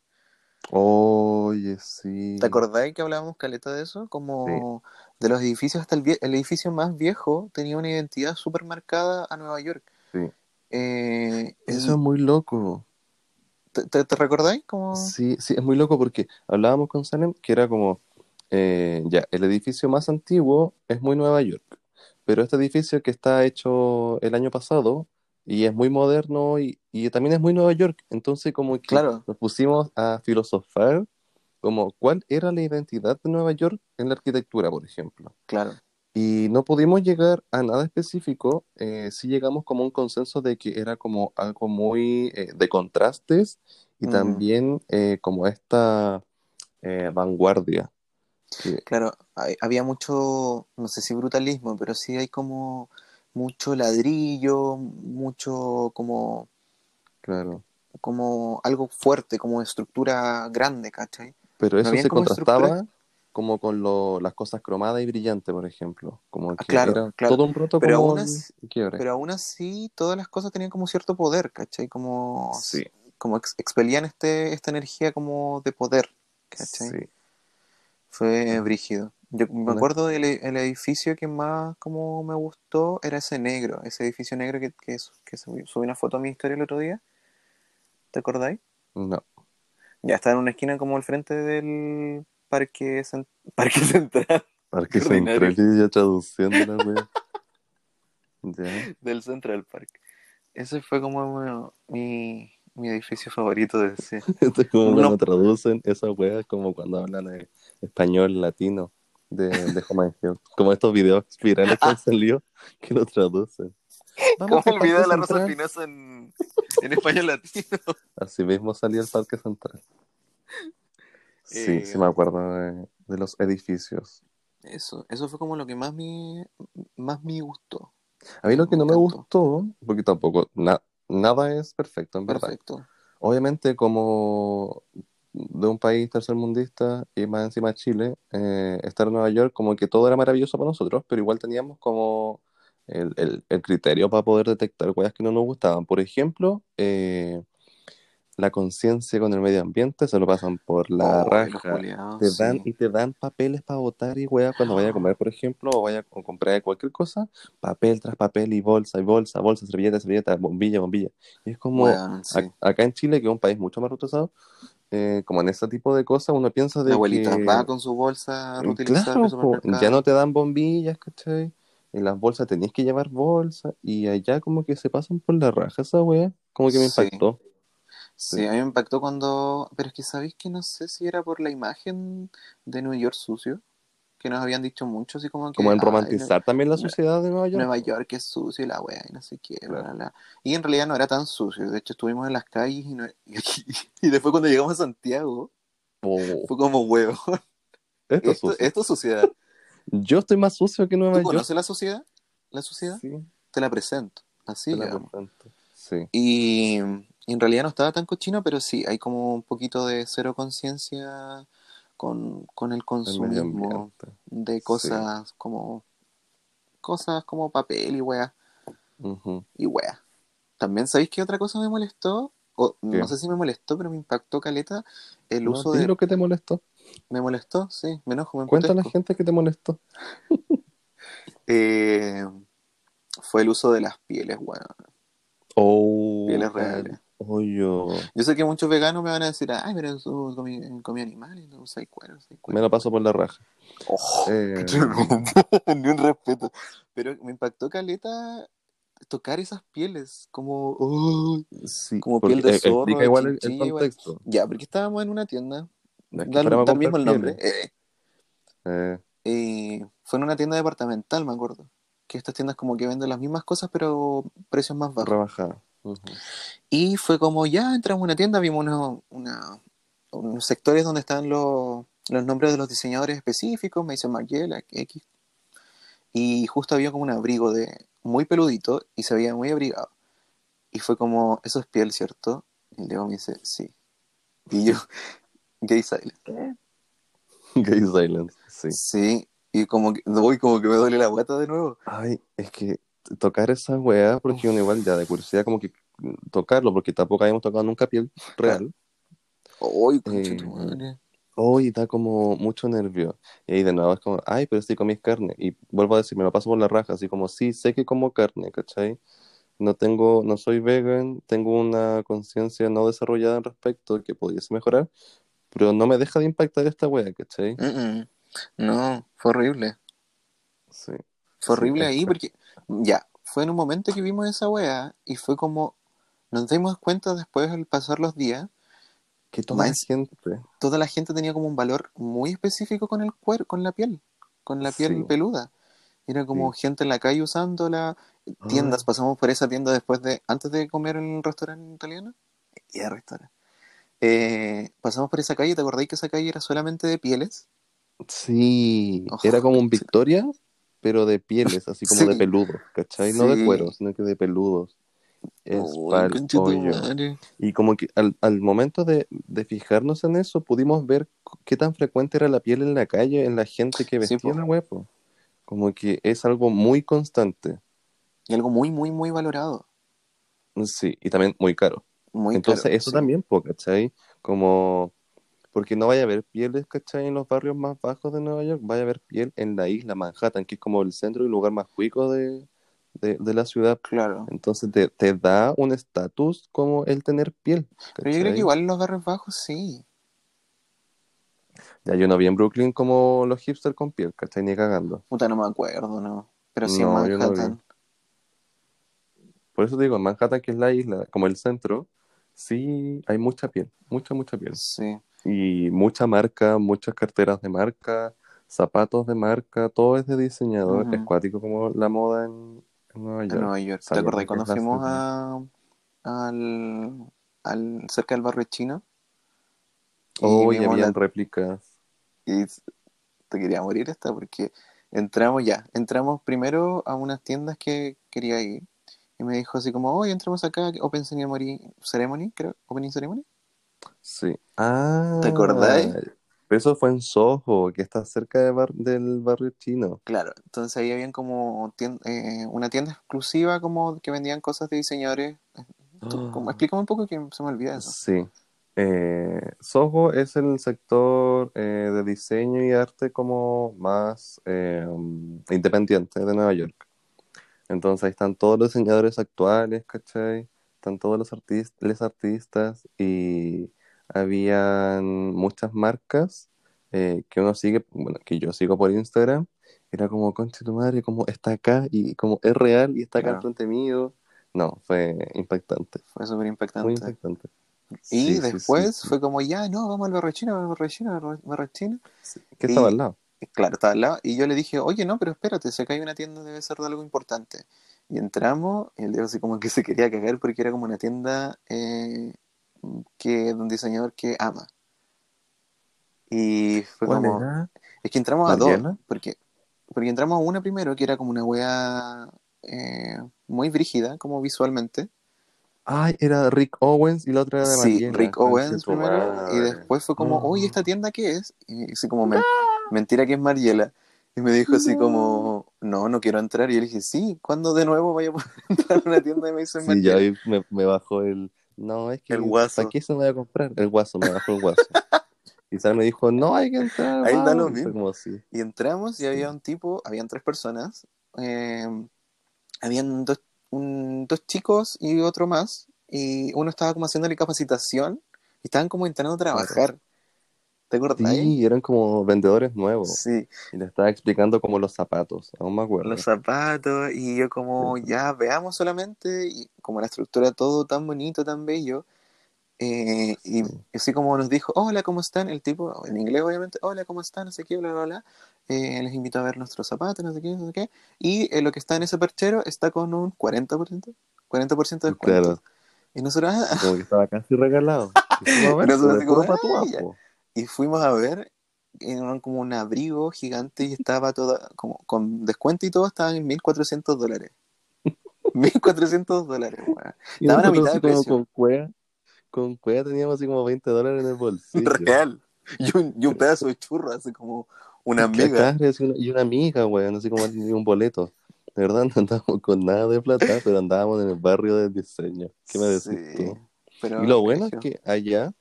Speaker 1: Oye, sí.
Speaker 2: ¿Te acordáis que hablábamos, Caleta, de eso? Como de los edificios hasta el, vie- el edificio más viejo tenía una identidad súper marcada a Nueva York.
Speaker 1: Sí.
Speaker 2: Eh,
Speaker 1: Eso es muy loco.
Speaker 2: ¿Te, te, te recordáis? Como...
Speaker 1: Sí, sí, es muy loco porque hablábamos con Salem que era como eh, ya, el edificio más antiguo es muy Nueva York, pero este edificio que está hecho el año pasado y es muy moderno y, y también es muy Nueva York, entonces como que
Speaker 2: Claro,
Speaker 1: nos pusimos a filosofar como cuál era la identidad de Nueva York en la arquitectura, por ejemplo.
Speaker 2: claro,
Speaker 1: Y no pudimos llegar a nada específico, eh, sí llegamos como a un consenso de que era como algo muy eh, de contrastes y también eh, como esta eh, vanguardia.
Speaker 2: claro. Hay- había mucho, no sé si brutalismo, pero sí hay como mucho ladrillo, mucho como,
Speaker 1: claro.
Speaker 2: como algo fuerte, como estructura grande, ¿cachai?
Speaker 1: Pero eso
Speaker 2: habían
Speaker 1: se contrastaba como con lo- las cosas cromadas y brillantes, por ejemplo. Como que
Speaker 2: Ah, claro,
Speaker 1: era
Speaker 2: claro.
Speaker 1: todo un roto
Speaker 2: Pero
Speaker 1: como
Speaker 2: aún así-
Speaker 1: quiebre.
Speaker 2: Pero aún así, todas las cosas tenían como cierto poder, ¿cachai? Como,
Speaker 1: Sí,
Speaker 2: como ex- expelían este, esta energía como de poder, ¿cachai?
Speaker 1: sí.
Speaker 2: Fue brígido. Yo me acuerdo del el edificio que más como me gustó era ese negro, ese edificio negro que, que, su- que subí, subí una foto a mi historia el otro día. ¿Te acordáis?
Speaker 1: No.
Speaker 2: Ya está en una esquina como al frente del parque, cen- parque central,
Speaker 1: Parque. Central y ya traduciendo la wea. Ya.
Speaker 2: del Central Park. Ese fue como mi, mi edificio favorito de ese.
Speaker 1: Esto es como
Speaker 2: No.
Speaker 1: cuando traducen esa wea, es como cuando hablan de español latino de, de Home. Como estos videos virales que han salido que lo traducen. Vamos
Speaker 2: Como el video de la Rosa. Espinosa en, en español latino.
Speaker 1: Así mismo salió el Parque Central. Sí,
Speaker 2: Eh,
Speaker 1: sí me acuerdo de, de los edificios.
Speaker 2: Eso, eso fue como lo que más me, más me gustó.
Speaker 1: A mí lo que no me gustó, porque tampoco na- nada es perfecto, en verdad.
Speaker 2: Perfecto.
Speaker 1: Obviamente, como de un país tercermundista y más encima Chile, eh, estar en Nueva York, como que todo era maravilloso para nosotros, pero igual teníamos como el, el- el criterio para poder detectar cosas que no nos gustaban. Por ejemplo, eh, la conciencia con el medio ambiente se lo pasan por la
Speaker 2: Oh,
Speaker 1: raja.
Speaker 2: culiados,
Speaker 1: Te
Speaker 2: sí.
Speaker 1: dan, y te dan papeles para votar y weas cuando vaya a comer, por ejemplo, o vaya a comprar cualquier cosa, papel tras papel y bolsa y bolsa, bolsa, servilleta, servilleta, bombilla, bombilla. Y es como,
Speaker 2: sí.
Speaker 1: acá en Chile, que es un país mucho más retrasado, eh, como en ese tipo de cosas, uno piensa de
Speaker 2: La abuelita
Speaker 1: que...
Speaker 2: va con su bolsa
Speaker 1: Claro,
Speaker 2: del
Speaker 1: po,
Speaker 2: supermercado.
Speaker 1: ya no te dan bombillas, ¿cachai? En las bolsas tenías que llevar bolsa y allá como que se pasan por la raja esa wea, como que me
Speaker 2: Sí.
Speaker 1: impactó.
Speaker 2: Sí, a mí me impactó cuando... Pero es que sabéis que no sé si era por la imagen de New York sucio, que nos habían dicho mucho, así como que...
Speaker 1: Como en
Speaker 2: "Ay,
Speaker 1: romantizar también la sociedad de Nueva York.
Speaker 2: Nueva York es sucio y la wea y no sé qué, bla, bla, bla. Y en realidad no era tan sucio. De hecho, estuvimos en las calles y, no- y, después cuando llegamos a Santiago,
Speaker 1: Oh,
Speaker 2: fue como huevo.
Speaker 1: esto es
Speaker 2: Esto,
Speaker 1: sucio.
Speaker 2: esto es sociedad.
Speaker 1: Yo estoy más sucio que Nueva
Speaker 2: ¿Tú
Speaker 1: York.
Speaker 2: conoces la sociedad? ¿La sociedad?
Speaker 1: Sí,
Speaker 2: Te la presento. Así,
Speaker 1: te la presento. Sí.
Speaker 2: Y en realidad no estaba tan cochino, pero sí, hay como un poquito de cero conciencia con, con el
Speaker 1: ambiente.
Speaker 2: de cosas como cosas como papel y wea
Speaker 1: Ujú.
Speaker 2: y wea. También sabéis qué otra cosa me molestó, o no sé si me molestó, pero me impactó caleta el
Speaker 1: No,
Speaker 2: uso de
Speaker 1: lo que te molestó.
Speaker 2: me molestó, sí, me enojo, me
Speaker 1: Cuenta a la gente que te molestó.
Speaker 2: Eh, fue el uso de las pieles, weón.
Speaker 1: Oh,
Speaker 2: Pieles reales.
Speaker 1: Oyo.
Speaker 2: Yo sé que muchos veganos me van a decir, ay, pero tú comí, comí animales, no usáis cuero, usáis cuero".
Speaker 1: Me lo paso por la raja.
Speaker 2: Oh,
Speaker 1: Eh,
Speaker 2: ni un respeto. Pero me impactó caleta tocar esas pieles, como, oh,
Speaker 1: sí,
Speaker 2: como piel de
Speaker 1: eh,
Speaker 2: zorro,
Speaker 1: Explica igual el, contexto.
Speaker 2: ya, porque estábamos en una tienda,
Speaker 1: No es que
Speaker 2: da,
Speaker 1: fuéramos a
Speaker 2: da el mismo el nombre, eh.
Speaker 1: Eh,
Speaker 2: eh, fue en una tienda departamental, me acuerdo, que estas tiendas como que venden las mismas cosas, pero precios más bajos.
Speaker 1: Ujú.
Speaker 2: Y fue como, ya entramos a una tienda, vimos una, una- unos sectores donde están los, los nombres de los diseñadores específicos, me dice Margiela, X. Y justo había como un abrigo de muy peludito y se veía muy abrigado. Y fue como, eso es piel, ¿cierto? Y Diego me dice, sí. Y yo, gay silent.
Speaker 1: Gay silence, sí.
Speaker 2: Sí. Y como que, voy como que me duele la guata de nuevo.
Speaker 1: Ay, es que tocar esa weá, porque uno igual ya de curiosidad como que tocarlo, porque tampoco habíamos tocado nunca piel real.
Speaker 2: ¡Uy,
Speaker 1: Eh! Hoy da como mucho nervio. Y ahí de nuevo es como, ay, pero sí comís carne. Y vuelvo a decir, me lo paso por la raja, así como, sí, sé que como carne, ¿cachai? No tengo, no soy vegan, tengo una conciencia no desarrollada al respecto que pudiese mejorar, pero no me deja de impactar esta wea, ¿cachai?
Speaker 2: Mm, mm. No, fue horrible.
Speaker 1: Sí.
Speaker 2: Fue horrible ahí
Speaker 1: que-
Speaker 2: porque, ya, fue en un momento que vimos esa wea y fue como, nos dimos cuenta después al pasar los días,
Speaker 1: Que toda la gente.
Speaker 2: toda la gente tenía como un valor muy específico con el cuero, con la piel, con la piel
Speaker 1: Sí.
Speaker 2: peluda. Era como gente en la calle usándola, tiendas,
Speaker 1: Ah.
Speaker 2: pasamos por esa tienda después de, antes de comer en el restaurante italiano. Y el restaurante. Eh, pasamos por esa calle, ¿te acordáis que esa calle era solamente de pieles?
Speaker 1: Sí,
Speaker 2: Oh,
Speaker 1: era como un. Victoria, pero de pieles, así como
Speaker 2: Sí.
Speaker 1: de peludos, ¿cachai? No de
Speaker 2: Sí.
Speaker 1: cuero, sino que de peludos. Es
Speaker 2: conche tu
Speaker 1: hoyo.
Speaker 2: madre.
Speaker 1: Y como que al, al momento de, de fijarnos en eso, pudimos ver qué tan frecuente era la piel en la calle, en la gente que
Speaker 2: Sí,
Speaker 1: vestía
Speaker 2: po.
Speaker 1: la huepo. Como que es algo muy constante.
Speaker 2: Y algo muy, muy, muy valorado.
Speaker 1: Sí, y también muy caro.
Speaker 2: Muy
Speaker 1: Entonces,
Speaker 2: caro,
Speaker 1: eso
Speaker 2: sí.
Speaker 1: también, ¿cachai? Como, porque no vaya a haber pieles, ¿cachai? En los barrios más bajos de Nueva York, vaya a haber piel en la isla Manhattan, que es como el centro y lugar más cuico de, de, de la ciudad.
Speaker 2: Claro.
Speaker 1: Entonces, te, te da un estatus como el tener piel,
Speaker 2: Pero yo creo que igual en los barrios bajos sí.
Speaker 1: Ya yo no vi en Brooklyn como los hipsters con piel, ¿cachai? Ni cagando.
Speaker 2: Puta, no me acuerdo, ¿no? Pero sí
Speaker 1: No,
Speaker 2: en
Speaker 1: yo no.
Speaker 2: Manhattan.
Speaker 1: Por eso digo, en Manhattan, que es la isla, como el centro, sí hay mucha piel, mucha, mucha piel.
Speaker 2: Sí.
Speaker 1: Y mucha marca, muchas carteras de marca, zapatos de marca, todo es de diseñador.
Speaker 2: Ujú.
Speaker 1: Es cuático como la moda en, en Nueva
Speaker 2: En
Speaker 1: York.
Speaker 2: Nueva York. ¿Te acordás cuando fuimos a, al, al cerca del barrio chino? Y
Speaker 1: Oh, y
Speaker 2: vimos
Speaker 1: habían
Speaker 2: la-
Speaker 1: réplicas.
Speaker 2: y te quería morir esta porque entramos ya, entramos primero a unas tiendas que quería ir y me dijo así como, oye, entramos acá, Open Ceremony, Ceremony, creo, Opening Ceremony.
Speaker 1: Sí. Ah,
Speaker 2: ¿Te acordáis?
Speaker 1: Pero eso fue en Soho, que está cerca de bar- del barrio chino.
Speaker 2: Claro, entonces ahí habían como eh, una tienda exclusiva como que vendían cosas de diseñadores. Tú, como, explícame un poco que se me olvida eso.
Speaker 1: Sí. Eh, Soho es el sector eh, de diseño y arte como más eh, independiente de Nueva York. Entonces ahí están todos los diseñadores actuales, ¿cachai? Están todos los artistas, los artistas y habían muchas marcas eh, que uno sigue, bueno, que yo sigo por Instagram. Era como, concha tu madre, como está acá y como es real y está acá
Speaker 2: Claro.
Speaker 1: enfrente mío. No, fue impactante,
Speaker 2: Fue súper
Speaker 1: muy
Speaker 2: impactante.
Speaker 1: impactante.
Speaker 2: Y
Speaker 1: Sí,
Speaker 2: después
Speaker 1: sí, sí.
Speaker 2: fue como, ya, no, vamos al barrio chino, al barrio chino, al barrio chino.
Speaker 1: ¿Qué
Speaker 2: Y-
Speaker 1: estaba al lado?
Speaker 2: Claro, estaba al lado. Y yo le dije, oye, no, pero espérate, si acá hay una tienda debe ser de algo importante. Y entramos, y él dijo así como que se quería cagar porque era como una tienda eh, que de un diseñador que ama. Y fue
Speaker 1: ¿Cuál
Speaker 2: como,
Speaker 1: era?
Speaker 2: es que entramos a dos, porque, porque entramos a una primero que era como una wea eh, muy brígida, como visualmente.
Speaker 1: Ay, era Rick Owens y la otra era de
Speaker 2: Sí. Rick Owens primero, y después fue como, oye, ¿esta tienda qué es? Y así como, "Men- mentira que es Mariela. Y me dijo así como, no, no quiero entrar. Y yo le dije, sí, ¿cuándo de nuevo vaya a poder entrar a una tienda de Mason
Speaker 1: Sí, ya
Speaker 2: Mariela?
Speaker 1: ahí me, me bajó el. No, es que.
Speaker 2: El guaso.
Speaker 1: ¿Para qué se me voy a comprar? El guaso, me bajó el guaso. y Sara me dijo, no, hay que entrar.
Speaker 2: Ahí
Speaker 1: vamos.
Speaker 2: lo
Speaker 1: Y
Speaker 2: mismo.
Speaker 1: como así.
Speaker 2: Y entramos y
Speaker 1: Sí.
Speaker 2: había un tipo, habían tres personas, eh, habían dos, un- dos chicos y otro más, y uno estaba como haciéndole capacitación y estaban como intentando trabajar. ¿Te acuerdas?
Speaker 1: Sí, eran como vendedores nuevos.
Speaker 2: Sí,
Speaker 1: Y le estaba explicando como los zapatos. Aún me acuerdo.
Speaker 2: los zapatos y yo como ya veamos solamente y como la estructura todo tan bonito, tan bello. eh, y
Speaker 1: Sí.
Speaker 2: así como nos dijo, hola, ¿cómo están? El tipo, en inglés obviamente, hola, ¿cómo están? No sé qué, bla, bla, bla. Eh, les invito a ver nuestros zapatos, no sé qué, no sé qué. Y eh, lo que está en ese perchero está con un 40%, 40% de descuento.
Speaker 1: Claro.
Speaker 2: Y nosotros,
Speaker 1: Como que estaba casi regalado. Y
Speaker 2: Nosotros así como, y fuimos a ver, era como un abrigo gigante y estaba toda, como con descuento y todo, estaba en 1.400 dólares. 1.400 dólares, weón.
Speaker 1: Y
Speaker 2: Estaban a mitad de precio.
Speaker 1: con cuea. Con teníamos así como 20 dólares en el bolsillo.
Speaker 2: Real. Y un, y un pedazo de churro, así como una amiga.
Speaker 1: y una amiga, weón, así como un boleto. De verdad no andábamos con nada de plata, pero andábamos en el barrio del diseño. ¿Qué me decís
Speaker 2: Sí,
Speaker 1: tú?
Speaker 2: pero
Speaker 1: Y lo bueno es que allá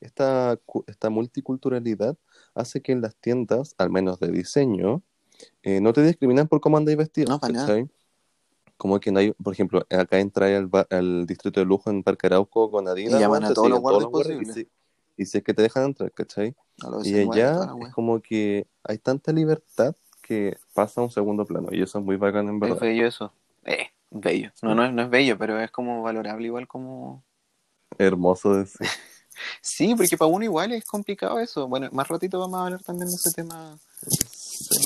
Speaker 1: esta, esta multiculturalidad hace que en las tiendas, al menos de diseño, eh, no te discriminan por cómo andáis vestido.
Speaker 2: No, para nada.
Speaker 1: Como que no hay, por ejemplo, acá entra al, al distrito de lujo en Parque Arauco con Adidas.
Speaker 2: Y llaman a todos los guardias
Speaker 1: guardias y
Speaker 2: posibles.
Speaker 1: si- y si es que te dejan entrar, ¿cachai? Y
Speaker 2: 19 y toda
Speaker 1: allá es como que hay tanta libertad que pasa a un segundo plano y eso es muy bacán en
Speaker 2: Es
Speaker 1: verdad.
Speaker 2: bello eso. Eh, bello. No, no, es- no es bello, pero es como valorable igual como...
Speaker 1: Hermoso decir.
Speaker 2: Sí, porque para uno igual es complicado eso. Bueno, más ratito vamos a hablar también de ese tema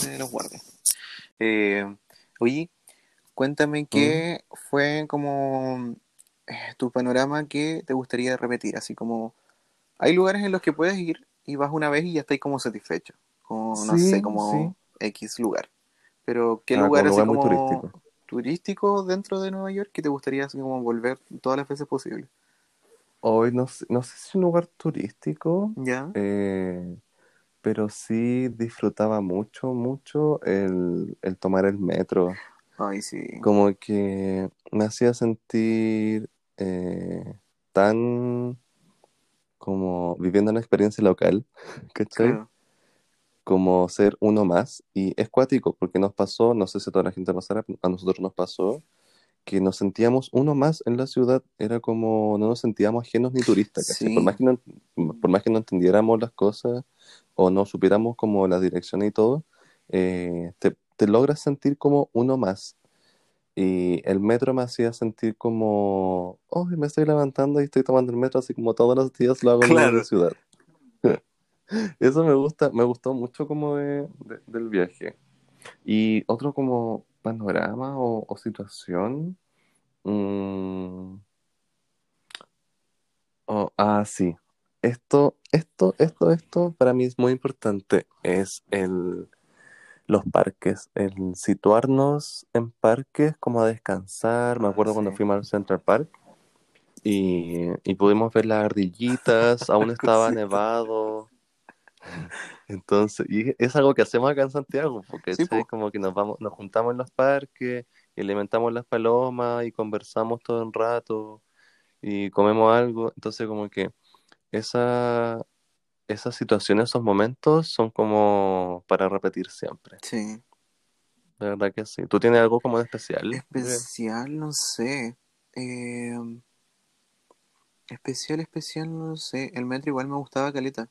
Speaker 2: de los guardias. Eh, oye, cuéntame qué fue como eh, tu panorama que te gustaría repetir. Así como, hay lugares en los que puedes ir y vas una vez y ya estás como satisfecho. Como, no sé, como
Speaker 1: sí.
Speaker 2: X lugar. Pero, ¿qué
Speaker 1: Ah,
Speaker 2: lugar
Speaker 1: como
Speaker 2: así
Speaker 1: lugar muy
Speaker 2: como
Speaker 1: turístico.
Speaker 2: turístico dentro de Nueva York que te gustaría así como volver todas las veces posible?
Speaker 1: Hoy no sé, no sé si es un lugar turístico,
Speaker 2: ¿Ya?
Speaker 1: eh, pero sí disfrutaba mucho, mucho el, el tomar el metro.
Speaker 2: Ay, sí.
Speaker 1: Como que me hacía sentir eh, tan como viviendo una experiencia local, ¿cachai?
Speaker 2: Claro.
Speaker 1: Como ser uno más. Y es cuático, porque nos pasó, no sé si a toda la gente pasará, a nosotros nos pasó, que nos sentíamos uno más en la ciudad. Era como, no nos sentíamos ajenos ni turistas.
Speaker 2: Sí.
Speaker 1: Por más que no, por más que no entendiéramos las cosas o no supiéramos como las direcciones y todo, eh, te, te logras sentir como uno más. Y el metro me hacía sentir como, oh, me estoy levantando y estoy tomando el metro así como todos los días lo hago en
Speaker 2: Claro.
Speaker 1: la ciudad. Eso me gusta, me gustó mucho como de, de- del viaje. Y otro como panorama o, o situación. mm, oh, ah, sí. Esto, esto, esto, esto para mí es muy importante. Es el, los parques, el situarnos en parques como a descansar. Me acuerdo cuando fuimos al Central Park y, y pudimos ver las ardillitas, aún estaba nevado. Entonces, y es algo que hacemos acá en Santiago, porque
Speaker 2: Sí, po.
Speaker 1: como que nos vamos, nos juntamos en los parques y alimentamos las palomas y conversamos todo el rato y comemos algo. Entonces, como que esa, esas situaciones, esos momentos son como para repetir siempre.
Speaker 2: Sí.
Speaker 1: De verdad que sí. ¿Tú tienes algo como de especial?
Speaker 2: Especial, no sé. Eh, especial, especial, no sé. El metro igual me gustaba caleta.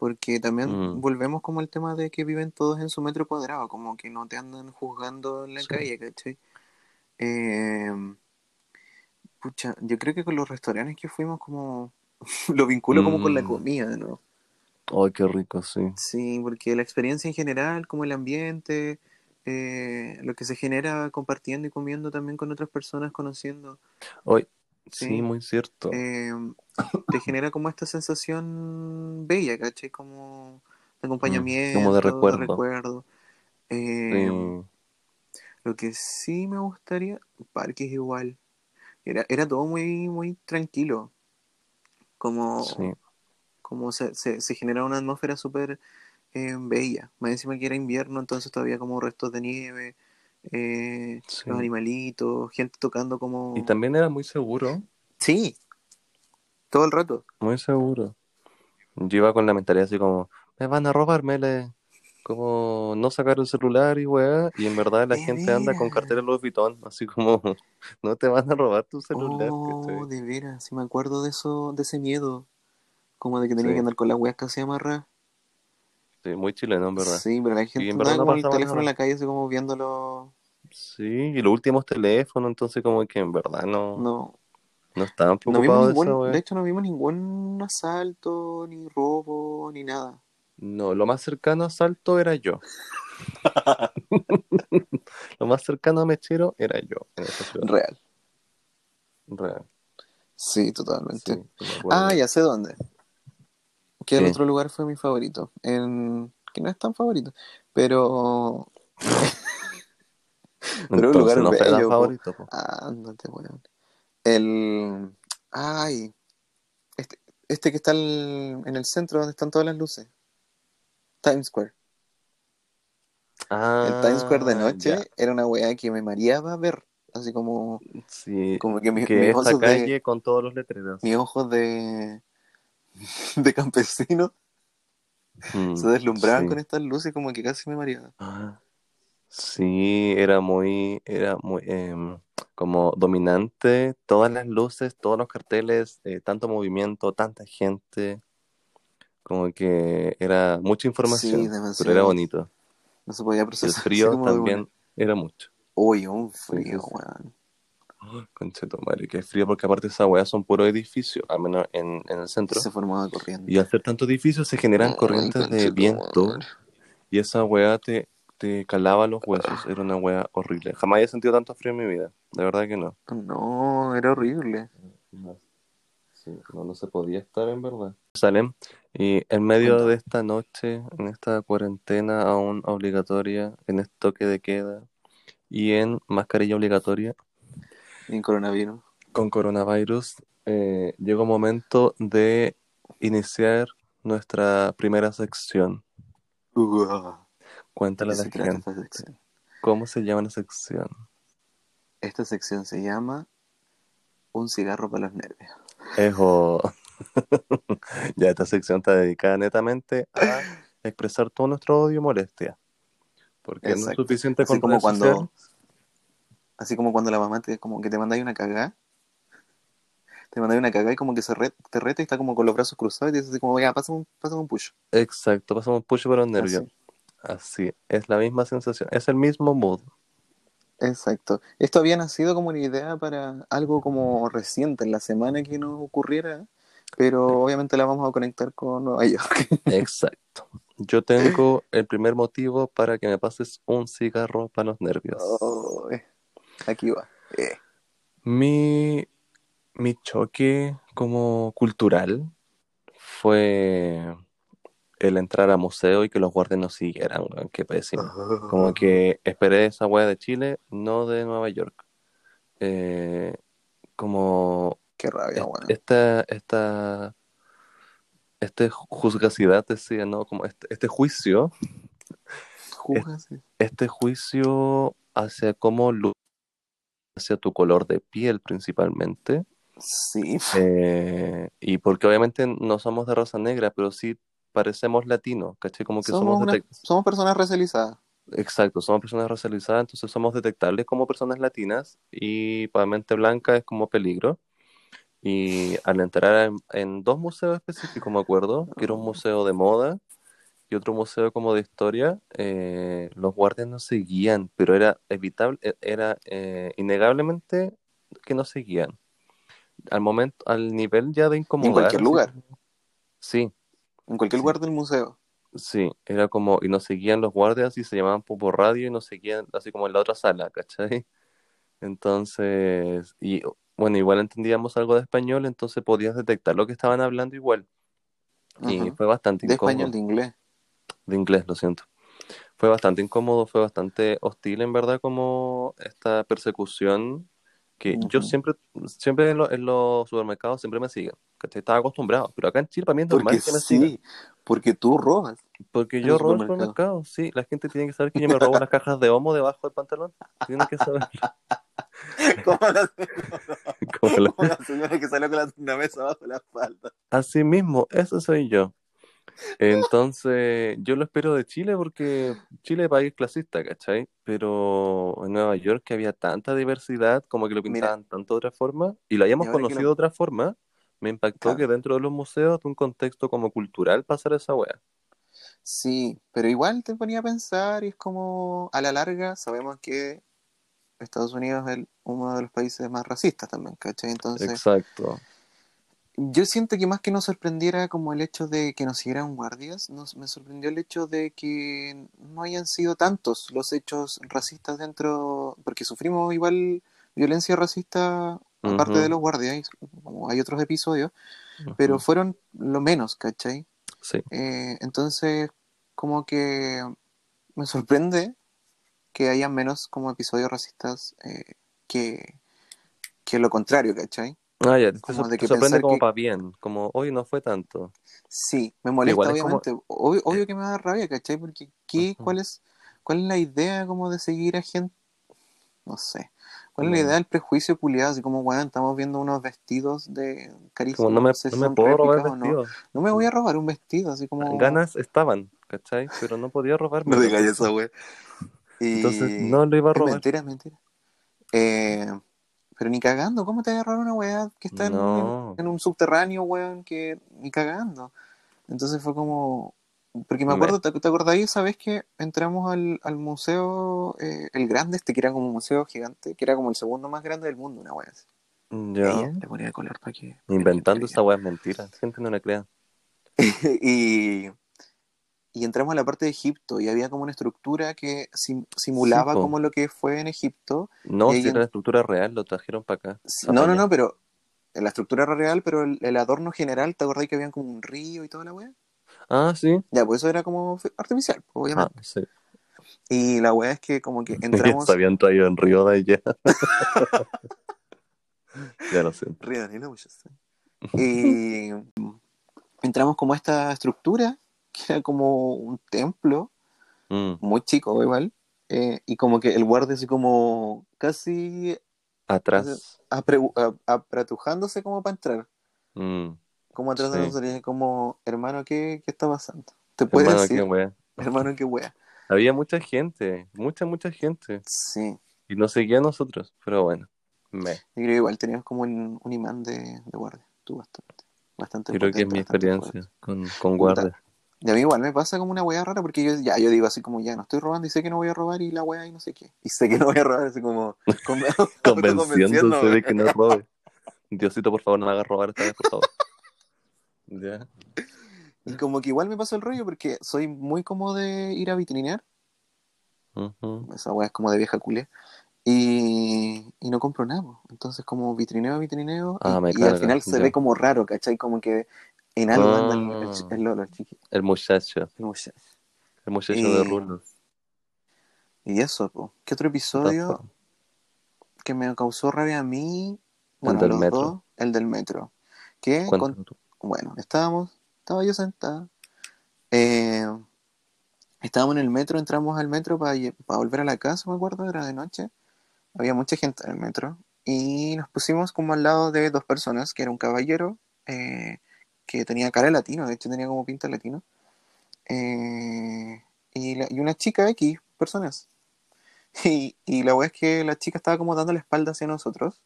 Speaker 2: Porque también
Speaker 1: Mm.
Speaker 2: volvemos como al tema de que viven todos en su metro cuadrado, como que no te andan juzgando en la
Speaker 1: Sí.
Speaker 2: calle, ¿cachai? Eh, pucha, yo creo que con los restaurantes que fuimos como lo vinculo como con la
Speaker 1: Mm.
Speaker 2: comida, ¿no?
Speaker 1: Ay, qué rico, sí.
Speaker 2: Sí, porque la experiencia en general, como el ambiente, eh, lo que se genera compartiendo y comiendo también con otras personas, conociendo,
Speaker 1: Hoy,
Speaker 2: Sí.
Speaker 1: sí, muy cierto.
Speaker 2: eh, te genera como esta sensación bella, ¿cachai? Como de acompañamiento,
Speaker 1: Mm, como de recuerdo.
Speaker 2: recuerdo. Eh,
Speaker 1: Sí.
Speaker 2: Lo que sí me gustaría, parques igual. Era, era todo muy, muy tranquilo. Como,
Speaker 1: Sí.
Speaker 2: como se, se, se generaba una atmósfera súper eh, bella. Más encima que era invierno, entonces todavía como restos de nieve, eh,
Speaker 1: Sí.
Speaker 2: los animalitos, gente tocando como...
Speaker 1: Y también era muy seguro,
Speaker 2: Sí, todo el rato.
Speaker 1: muy seguro. Yo iba con la mentalidad así como, me van a robar, mele. Como no sacar el celular y weá. Y en verdad la gente anda con cartera Louis Vuitton, así como, no te van a robar tu celular,
Speaker 2: Oh, de veras, sí me acuerdo de eso, de ese miedo. Como de que tenía
Speaker 1: Sí.
Speaker 2: que andar con las weas casi amarradas.
Speaker 1: Sí, muy chileno, en verdad.
Speaker 2: Sí, pero la gente
Speaker 1: en
Speaker 2: andaba
Speaker 1: verdad no
Speaker 2: con el teléfono en la calle así como viéndolo.
Speaker 1: Sí, y los últimos teléfonos, entonces como que en verdad no, no,
Speaker 2: No,
Speaker 1: estaban
Speaker 2: no
Speaker 1: preocupados de weá.
Speaker 2: de hecho no vimos ningún asalto, ni robo, ni nada.
Speaker 1: No, lo más cercano a Salto era yo. Lo más cercano a Mechero era yo en esa ciudad.
Speaker 2: Real.
Speaker 1: Real.
Speaker 2: Sí, totalmente.
Speaker 1: sí.
Speaker 2: Ah, ya sé dónde. Que el
Speaker 1: ¿Qué?
Speaker 2: otro lugar fue mi favorito. En... Que no es tan favorito. Pero. Pero un lugar
Speaker 1: no fue
Speaker 2: bello, po.
Speaker 1: favorito. po.
Speaker 2: Ándate, weón. El. Ay. Este, este que está el- en el centro donde están todas las luces. Times Square. El Times Square de
Speaker 1: Ah,
Speaker 2: noche
Speaker 1: ya.
Speaker 2: era una weá que me mareaba ver. Así como.
Speaker 1: Sí,
Speaker 2: Como que mi-
Speaker 1: que
Speaker 2: mis
Speaker 1: esta
Speaker 2: ojos de.
Speaker 1: con todos los letreros.
Speaker 2: Mis ojos de. de campesino
Speaker 1: Mm,
Speaker 2: se deslumbraban
Speaker 1: sí.
Speaker 2: con estas luces, como que casi me mareaba.
Speaker 1: Ah, sí, era muy, era muy em, como dominante, todas las luces, todos los carteles, eh, tanto movimiento, tanta gente. Como que era mucha información,
Speaker 2: Sí,
Speaker 1: pero era bonito.
Speaker 2: No se podía
Speaker 1: el
Speaker 2: procesar. así
Speaker 1: frío también era mucho.
Speaker 2: Uy, un frío,
Speaker 1: Sí,
Speaker 2: weón.
Speaker 1: Concheto madre, que frío porque aparte esa weá son puros edificios, al menos en, en el centro.
Speaker 2: Se formaba corriendo.
Speaker 1: Y al ser tantos edificios se generan
Speaker 2: Ay,
Speaker 1: corrientes de viento y esa weá te, te calaba los huesos. Era una weá horrible. Jamás he sentido tanto frío en mi vida. De verdad que no.
Speaker 2: No, era horrible.
Speaker 1: No, sí, no, no se podía estar en verdad. Salem, y en medio de esta noche, en esta cuarentena aún obligatoria, en este toque de queda y en mascarilla obligatoria
Speaker 2: en coronavirus.
Speaker 1: con coronavirus, eh, llegó el momento de iniciar nuestra primera sección.
Speaker 2: Uah.
Speaker 1: Cuéntale a
Speaker 2: ¿De
Speaker 1: la gente cómo se llama la sección.
Speaker 2: Esta sección se llama Un cigarro para los nervios.
Speaker 1: Ejo. ya esta sección está dedicada netamente a expresar todo nuestro odio y molestia. Porque no es suficiente con
Speaker 2: como cuando-. Así como cuando la mamá te, como que te manda ahí una cagada. Te manda ahí una cagada y como que se re- te reta y está como con los brazos cruzados y te dice así como, ya, pásame un, pásame un push.
Speaker 1: Exacto, pasamos push para los nervios.
Speaker 2: Así.
Speaker 1: Así, es la misma sensación, es el mismo mood.
Speaker 2: Exacto. Esto había nacido como una idea para algo como reciente, en la semana que nos ocurriera, pero obviamente la vamos a conectar con Nueva York.
Speaker 1: Exacto. Yo tengo el primer motivo para que me pases un cigarro para los nervios.
Speaker 2: Oh. Aquí va. Eh.
Speaker 1: Mi, mi choque como cultural fue el entrar a museo y que los guardias nos siguieran, weón, qué pésimo. Como que esperé esa wea de Chile, no de Nueva York. Eh, como
Speaker 2: Qué rabia, weón.
Speaker 1: esta, esta, este juzgacidad decía, ¿no? Como este, este juicio,
Speaker 2: sí.
Speaker 1: este juicio hacia cómo hacia tu color de piel principalmente.
Speaker 2: Sí.
Speaker 1: Eh, y porque obviamente no somos de raza negra, pero sí parecemos latinos, ¿cachai? Como que
Speaker 2: Somos,
Speaker 1: somos,
Speaker 2: una- somos personas racializadas.
Speaker 1: Exacto, somos personas racializadas, entonces somos detectables como personas latinas y para mente blanca es como peligro. Y al entrar en, en dos museos específicos, me acuerdo, que era un museo de moda y otro museo como de historia, eh, los guardias nos seguían, pero era evitable, e- era eh, innegablemente que nos seguían. Al momento, al nivel ya de incomodar.
Speaker 2: cualquier
Speaker 1: así
Speaker 2: lugar.
Speaker 1: Sí,
Speaker 2: En cualquier
Speaker 1: Sí.
Speaker 2: lugar del museo.
Speaker 1: Sí, era como, y nos seguían los guardias y se llamaban por radio y nos seguían así como en la otra sala, ¿cachai? Entonces, y bueno, igual entendíamos algo de español, entonces podías detectar lo que estaban hablando igual. Y fue bastante
Speaker 2: De
Speaker 1: incómodo.
Speaker 2: español, de inglés.
Speaker 1: De inglés, lo siento. Fue bastante incómodo, fue bastante hostil en verdad como esta persecución que yo
Speaker 2: Ujú.
Speaker 1: siempre, siempre en, lo- en los supermercados siempre me siguen, ¿cachai? Estaba acostumbrado, pero acá en Chile para mí es normal
Speaker 2: Porque
Speaker 1: que me sigan.
Speaker 2: sí, porque tú robas.
Speaker 1: Porque yo robo el
Speaker 2: supermercado.
Speaker 1: sí. La gente tiene que saber que yo me robo las cajas de Omo debajo del pantalón. Tienen que saber.
Speaker 2: Como la,
Speaker 1: Como la-
Speaker 2: como la señora que salió con la una mesa abajo de la espalda.
Speaker 1: Así mismo, eso soy yo. Entonces, yo lo espero de Chile porque Chile es país clasista, ¿cachai? Pero en Nueva York que había tanta diversidad, como que lo
Speaker 2: Mira.
Speaker 1: pintaban tanto de otra forma, y lo hayamos conocido
Speaker 2: lo-
Speaker 1: de otra forma, me impactó
Speaker 2: Claro.
Speaker 1: que dentro de los museos, de un contexto como cultural, pasara esa wea.
Speaker 2: Sí, pero igual te ponía a pensar y es como, a la larga, sabemos que Estados Unidos es el- uno de los países más racistas también, ¿cachai? Entonces,
Speaker 1: Exacto.
Speaker 2: Yo siento que más que nos sorprendiera como el hecho de que nos siguieran guardias, nos, me sorprendió el hecho de que no hayan sido tantos los hechos racistas dentro, porque sufrimos igual violencia racista aparte
Speaker 1: Ujú.
Speaker 2: de los guardias, como hay otros episodios, pero fueron lo menos, ¿cachai?
Speaker 1: Sí.
Speaker 2: Eh, entonces, como que me sorprende que haya menos como episodios racistas eh, que, que lo contrario, ¿cachai?
Speaker 1: Ah, ya, te,
Speaker 2: Como
Speaker 1: te
Speaker 2: que
Speaker 1: sorprende como
Speaker 2: que-
Speaker 1: para bien, como hoy no fue tanto.
Speaker 2: Sí, me molesta
Speaker 1: Igual es como-
Speaker 2: obviamente, obvio, obvio que me da rabia, ¿cachai? Porque ¿qué, cuál, es, ¿cuál es la idea como de seguir a gente? No sé. ¿Cuál es la
Speaker 1: Como-
Speaker 2: idea del prejuicio culiado? Así como, weón, estamos viendo unos vestidos de carísimos.
Speaker 1: No me,
Speaker 2: sé si
Speaker 1: no me puedo robar
Speaker 2: no. No me voy a robar un vestido, así como...
Speaker 1: Ganas estaban, ¿cachai? Pero no podía robarme.
Speaker 2: No digas eso, güey.
Speaker 1: Entonces no lo iba a
Speaker 2: Es
Speaker 1: robar.
Speaker 2: mentira, es mentira. Eh, pero ni cagando, ¿cómo te vas a robar una weá que está en,
Speaker 1: No.
Speaker 2: un, en un subterráneo, weón? Que ni cagando. Entonces fue como. Porque me acuerdo, ¿te, te acordáis esa vez que entramos al, al museo, eh, el grande, este que era como un museo gigante, que era como el segundo más grande del mundo, una wea así? Y
Speaker 1: Ya.
Speaker 2: ella le ponía color para que.
Speaker 1: Inventando esa weá es mentira. Gente no le crea.
Speaker 2: y, y entramos a la parte de Egipto y había como una estructura que sim- simulaba
Speaker 1: Sí,
Speaker 2: como lo que fue en Egipto.
Speaker 1: No, si
Speaker 2: en-
Speaker 1: era la estructura real, lo trajeron para acá.
Speaker 2: Sí,
Speaker 1: Ah,
Speaker 2: No, no, no, pero la estructura era real, pero el, el adorno general, ¿te acordás que había como un río y toda la wea?
Speaker 1: Ah, sí.
Speaker 2: Ya, pues eso era como artificial,
Speaker 1: Ah,
Speaker 2: obviamente.
Speaker 1: sí.
Speaker 2: Y la wea es que como que entramos...
Speaker 1: Se habían traído en Río de allá. ya lo siento.
Speaker 2: Río Danilo, pues. Y entramos como a esta estructura, que era como un templo,
Speaker 1: Mm.
Speaker 2: muy chico igual, eh, y como que el guardia así como casi
Speaker 1: Atrás.
Speaker 2: apre- a- apretujándose como para entrar,
Speaker 1: Mm.
Speaker 2: como atrás de nosotros, y como, hermano, ¿qué, qué está pasando? ¿Te puedes
Speaker 1: Hermano,
Speaker 2: decir?
Speaker 1: qué wea.
Speaker 2: Hermano, qué wea.
Speaker 1: Había mucha gente, mucha, mucha gente.
Speaker 2: Sí,
Speaker 1: Y nos seguía a nosotros, pero bueno. Me.
Speaker 2: yo creo que igual teníamos como un, un imán de, de guardia, tú bastante. Bastante
Speaker 1: Creo que es mi experiencia con, con guardia.
Speaker 2: Y a mí igual me pasa como una wea rara porque yo ya yo digo así como ya no estoy robando y sé que no voy a robar y la wea y no sé qué. Y sé que no voy a robar así como con-
Speaker 1: Convenciéndose de que no robe. Diosito, por favor, no me hagas robar esta vez, por favor. Ya.
Speaker 2: Y como que igual me pasa el rollo porque soy muy como de ir a vitrinear. Esa wea es como de vieja culia. Y, y no compro nada. Entonces como vitrineo, vitrineo.
Speaker 1: Ah,
Speaker 2: y, al final se
Speaker 1: ya.
Speaker 2: ve como raro, ¿cachai? Como que
Speaker 1: Ah.
Speaker 2: el, el, el lolo, el.
Speaker 1: El muchacho,
Speaker 2: el muchacho.
Speaker 1: el muchacho
Speaker 2: Y-
Speaker 1: de rulos.
Speaker 2: Y eso, po. ¿Qué otro episodio que me causó rabia a mí? Bueno, a
Speaker 1: del
Speaker 2: los
Speaker 1: metro.
Speaker 2: dos, el del metro. Que, con- bueno, estábamos, estaba yo sentada. Eh, estábamos en el metro, entramos al metro para, volver a la casa, me acuerdo, era de noche. Había mucha gente en el metro. Y nos pusimos como al lado de dos personas, que era un caballero eh, que tenía cara de latino, de hecho tenía como pinta de latino. Eh, y, la- y una chica X, personas. Y, y la wea es que la chica estaba como dando la espalda hacia nosotros.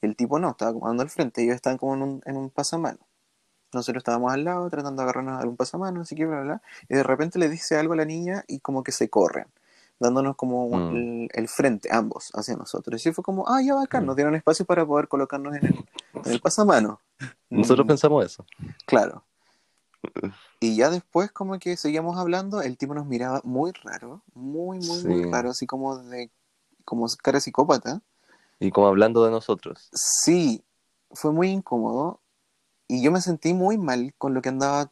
Speaker 2: El tipo no, estaba como dando al frente. Ellos estaban como en un, en un pasamano. Nosotros estábamos al lado tratando de agarrarnos a algún pasamano, así que bla, bla, bla. Y de repente le dice algo a la niña y como que se corren, dándonos como
Speaker 1: Mm.
Speaker 2: el, el frente, ambos, hacia nosotros. Y fue como, ah, ya bacán,
Speaker 1: Mm.
Speaker 2: nos dieron espacio para poder colocarnos en el, en el pasamano.
Speaker 1: Nosotros
Speaker 2: Mm,
Speaker 1: pensamos eso.
Speaker 2: Claro. Y ya después como que seguíamos hablando, el tipo nos miraba muy raro, muy, muy, muy raro, así como de, como cara psicópata.
Speaker 1: Y como hablando de nosotros.
Speaker 2: Sí, fue muy incómodo y yo me sentí muy mal con lo que andaba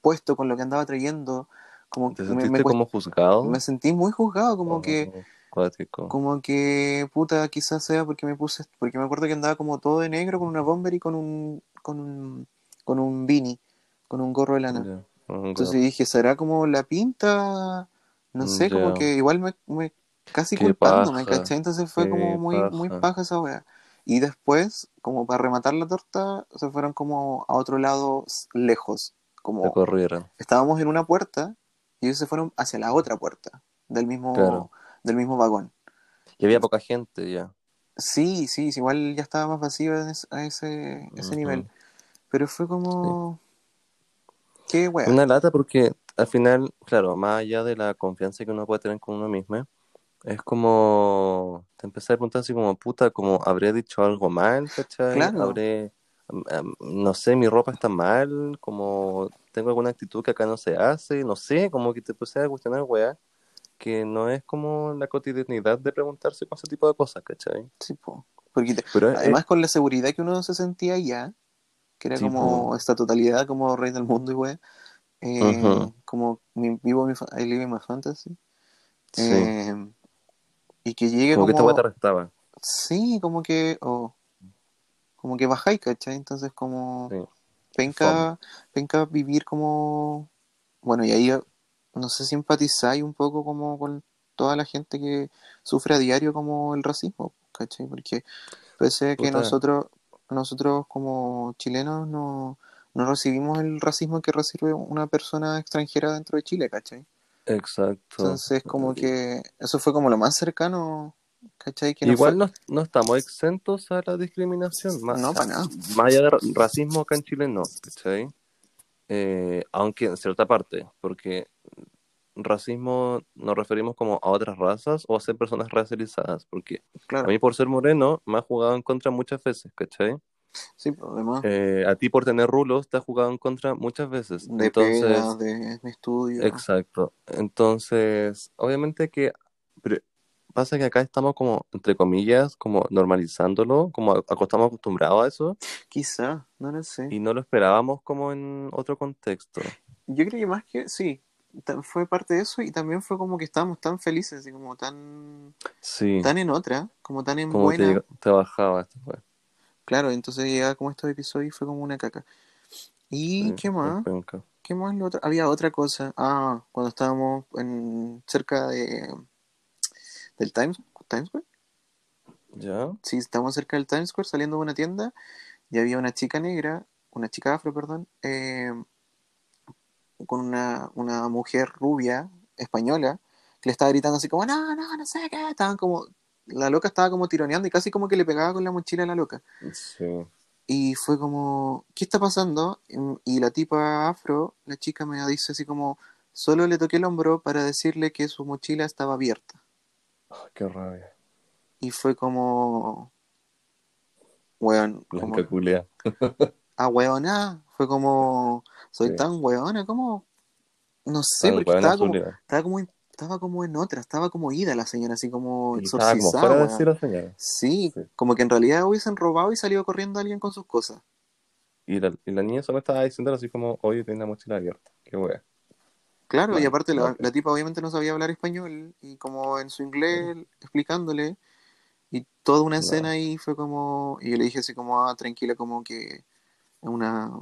Speaker 2: puesto, con lo que andaba trayendo, como
Speaker 1: ¿Te sentiste
Speaker 2: me, me,
Speaker 1: como juzgado?
Speaker 2: me sentí muy juzgado, como
Speaker 1: Oh,
Speaker 2: que,
Speaker 1: cuático.
Speaker 2: como que, puta, quizás sea porque me puse, porque me acuerdo que andaba como todo de negro con una bomber y con un, con un, con un beanie, con un gorro de lana.
Speaker 1: Un
Speaker 2: Entonces dije, ¿será como la pinta? No sé, como que igual me, me casi
Speaker 1: Qué
Speaker 2: culpándome,
Speaker 1: paja,
Speaker 2: ¿cachai? Entonces fue
Speaker 1: qué
Speaker 2: como muy, muy
Speaker 1: paja.
Speaker 2: paja esa wea. Y después, como para rematar la torta, se fueron como a otro lado lejos. Como
Speaker 1: corrieron.
Speaker 2: estábamos en una puerta y ellos se fueron hacia la otra puerta del mismo,
Speaker 1: Claro.
Speaker 2: Del mismo vagón.
Speaker 1: Y había poca gente ya.
Speaker 2: Sí, sí, igual ya estaba más vacío en es- a ese, ese
Speaker 1: Ujú.
Speaker 2: nivel. Pero fue como... Qué wea.
Speaker 1: Una lata porque al final, claro, más allá de la confianza que uno puede tener con uno mismo, es como te empecé a preguntar así como puta, como habré dicho algo mal, ¿cachai?
Speaker 2: Claro.
Speaker 1: Habré, no sé, mi ropa está mal, como tengo alguna actitud que acá no se hace, no sé, como que te empecé a cuestionar, weá, que no es como la cotidianidad de preguntarse con ese tipo de cosas, ¿cachai?
Speaker 2: Sí, po. Porque
Speaker 1: Pero
Speaker 2: además con la seguridad que uno se sentía allá, que era
Speaker 1: Sí,
Speaker 2: como
Speaker 1: po.
Speaker 2: esta totalidad como rey del mundo y wey, eh,
Speaker 1: Ujú.
Speaker 2: como mi, vivo mi I live in my fantasy,
Speaker 1: sí,
Speaker 2: eh, y que llegue
Speaker 1: como
Speaker 2: como,
Speaker 1: que esta te arrestaba.
Speaker 2: sí, como que, o como que bajáis, ¿cachai? Entonces como
Speaker 1: Sí.
Speaker 2: penca, penca vivir como, bueno, y ahí no sé si empatizáis un poco como con toda la gente que sufre a diario como el racismo, ¿cachai? Porque pese a que
Speaker 1: Puta.
Speaker 2: nosotros, nosotros como chilenos no, no recibimos el racismo que recibe una persona extranjera dentro de Chile, ¿cachai?
Speaker 1: Exacto.
Speaker 2: Entonces como que eso fue como lo más cercano, ¿cachai? Que no
Speaker 1: Igual
Speaker 2: fue-
Speaker 1: no, no estamos exentos a la discriminación. Más,
Speaker 2: No, para nada.
Speaker 1: Más allá de ra- racismo acá en Chile, no, ¿cachai? Eh, aunque en cierta parte, porque racismo nos referimos como a otras razas o a ser personas racializadas, porque
Speaker 2: Claro.
Speaker 1: a mí por ser moreno me ha jugado en contra muchas veces, ¿cachai?
Speaker 2: Sí, además
Speaker 1: Eh, a ti por tener rulos te ha jugado en contra muchas veces.
Speaker 2: de
Speaker 1: Entonces,
Speaker 2: pega, de, de estudio.
Speaker 1: exacto. Entonces, obviamente que pasa que acá estamos como, entre comillas, como normalizándolo, como a- estamos acostumbrados a eso
Speaker 2: Quizá, no lo sé.
Speaker 1: y no lo esperábamos como en otro contexto.
Speaker 2: Yo creo que más que sí, fue parte de eso y también fue como que estábamos tan felices y como tan,
Speaker 1: Sí,
Speaker 2: tan en otra, como tan en
Speaker 1: como
Speaker 2: buena.
Speaker 1: te bajaba esto fue.
Speaker 2: Claro, entonces llegaba como estos episodios y fue como una caca. ¿Y
Speaker 1: Sí,
Speaker 2: qué más? ¿Qué más lo otro? Había otra cosa. Ah, cuando estábamos en cerca de del Times, Times Square.
Speaker 1: ¿Ya?
Speaker 2: Sí, estábamos cerca del Times Square saliendo de una tienda y había una chica negra, una chica afro, perdón, eh, con una, una mujer rubia española que le estaba gritando así como, no, no, no sé qué. Estaban como, la loca estaba como tironeando y casi como que le pegaba con la mochila a la loca.
Speaker 1: Sí.
Speaker 2: Y fue como, ¿qué está pasando? Y la tipa afro, la chica me dice así como, solo le toqué el hombro para decirle que su mochila estaba abierta.
Speaker 1: Ay, qué rabia.
Speaker 2: Y fue como, weón, como,
Speaker 1: Blanca culia.
Speaker 2: ah, weona, fue como, soy
Speaker 1: Sí.
Speaker 2: tan weona, como, no sé, porque estaba como, estaba como, en- estaba como en otra, estaba como ida la señora, así como
Speaker 1: Y estaba como
Speaker 2: exorcizada,
Speaker 1: fuera de señora.
Speaker 2: Sí,
Speaker 1: Sí.
Speaker 2: como que en realidad hubiesen robado y salido corriendo alguien con sus cosas.
Speaker 1: Y la, y la niña solo estaba diciendo así como, oye, tiene la mochila abierta. Qué wea.
Speaker 2: Claro, y aparte la,
Speaker 1: no,
Speaker 2: la tipa obviamente no sabía hablar español y como en su inglés explicándole y toda una
Speaker 1: No.
Speaker 2: escena ahí fue como y yo le dije así como ah tranquila como que es una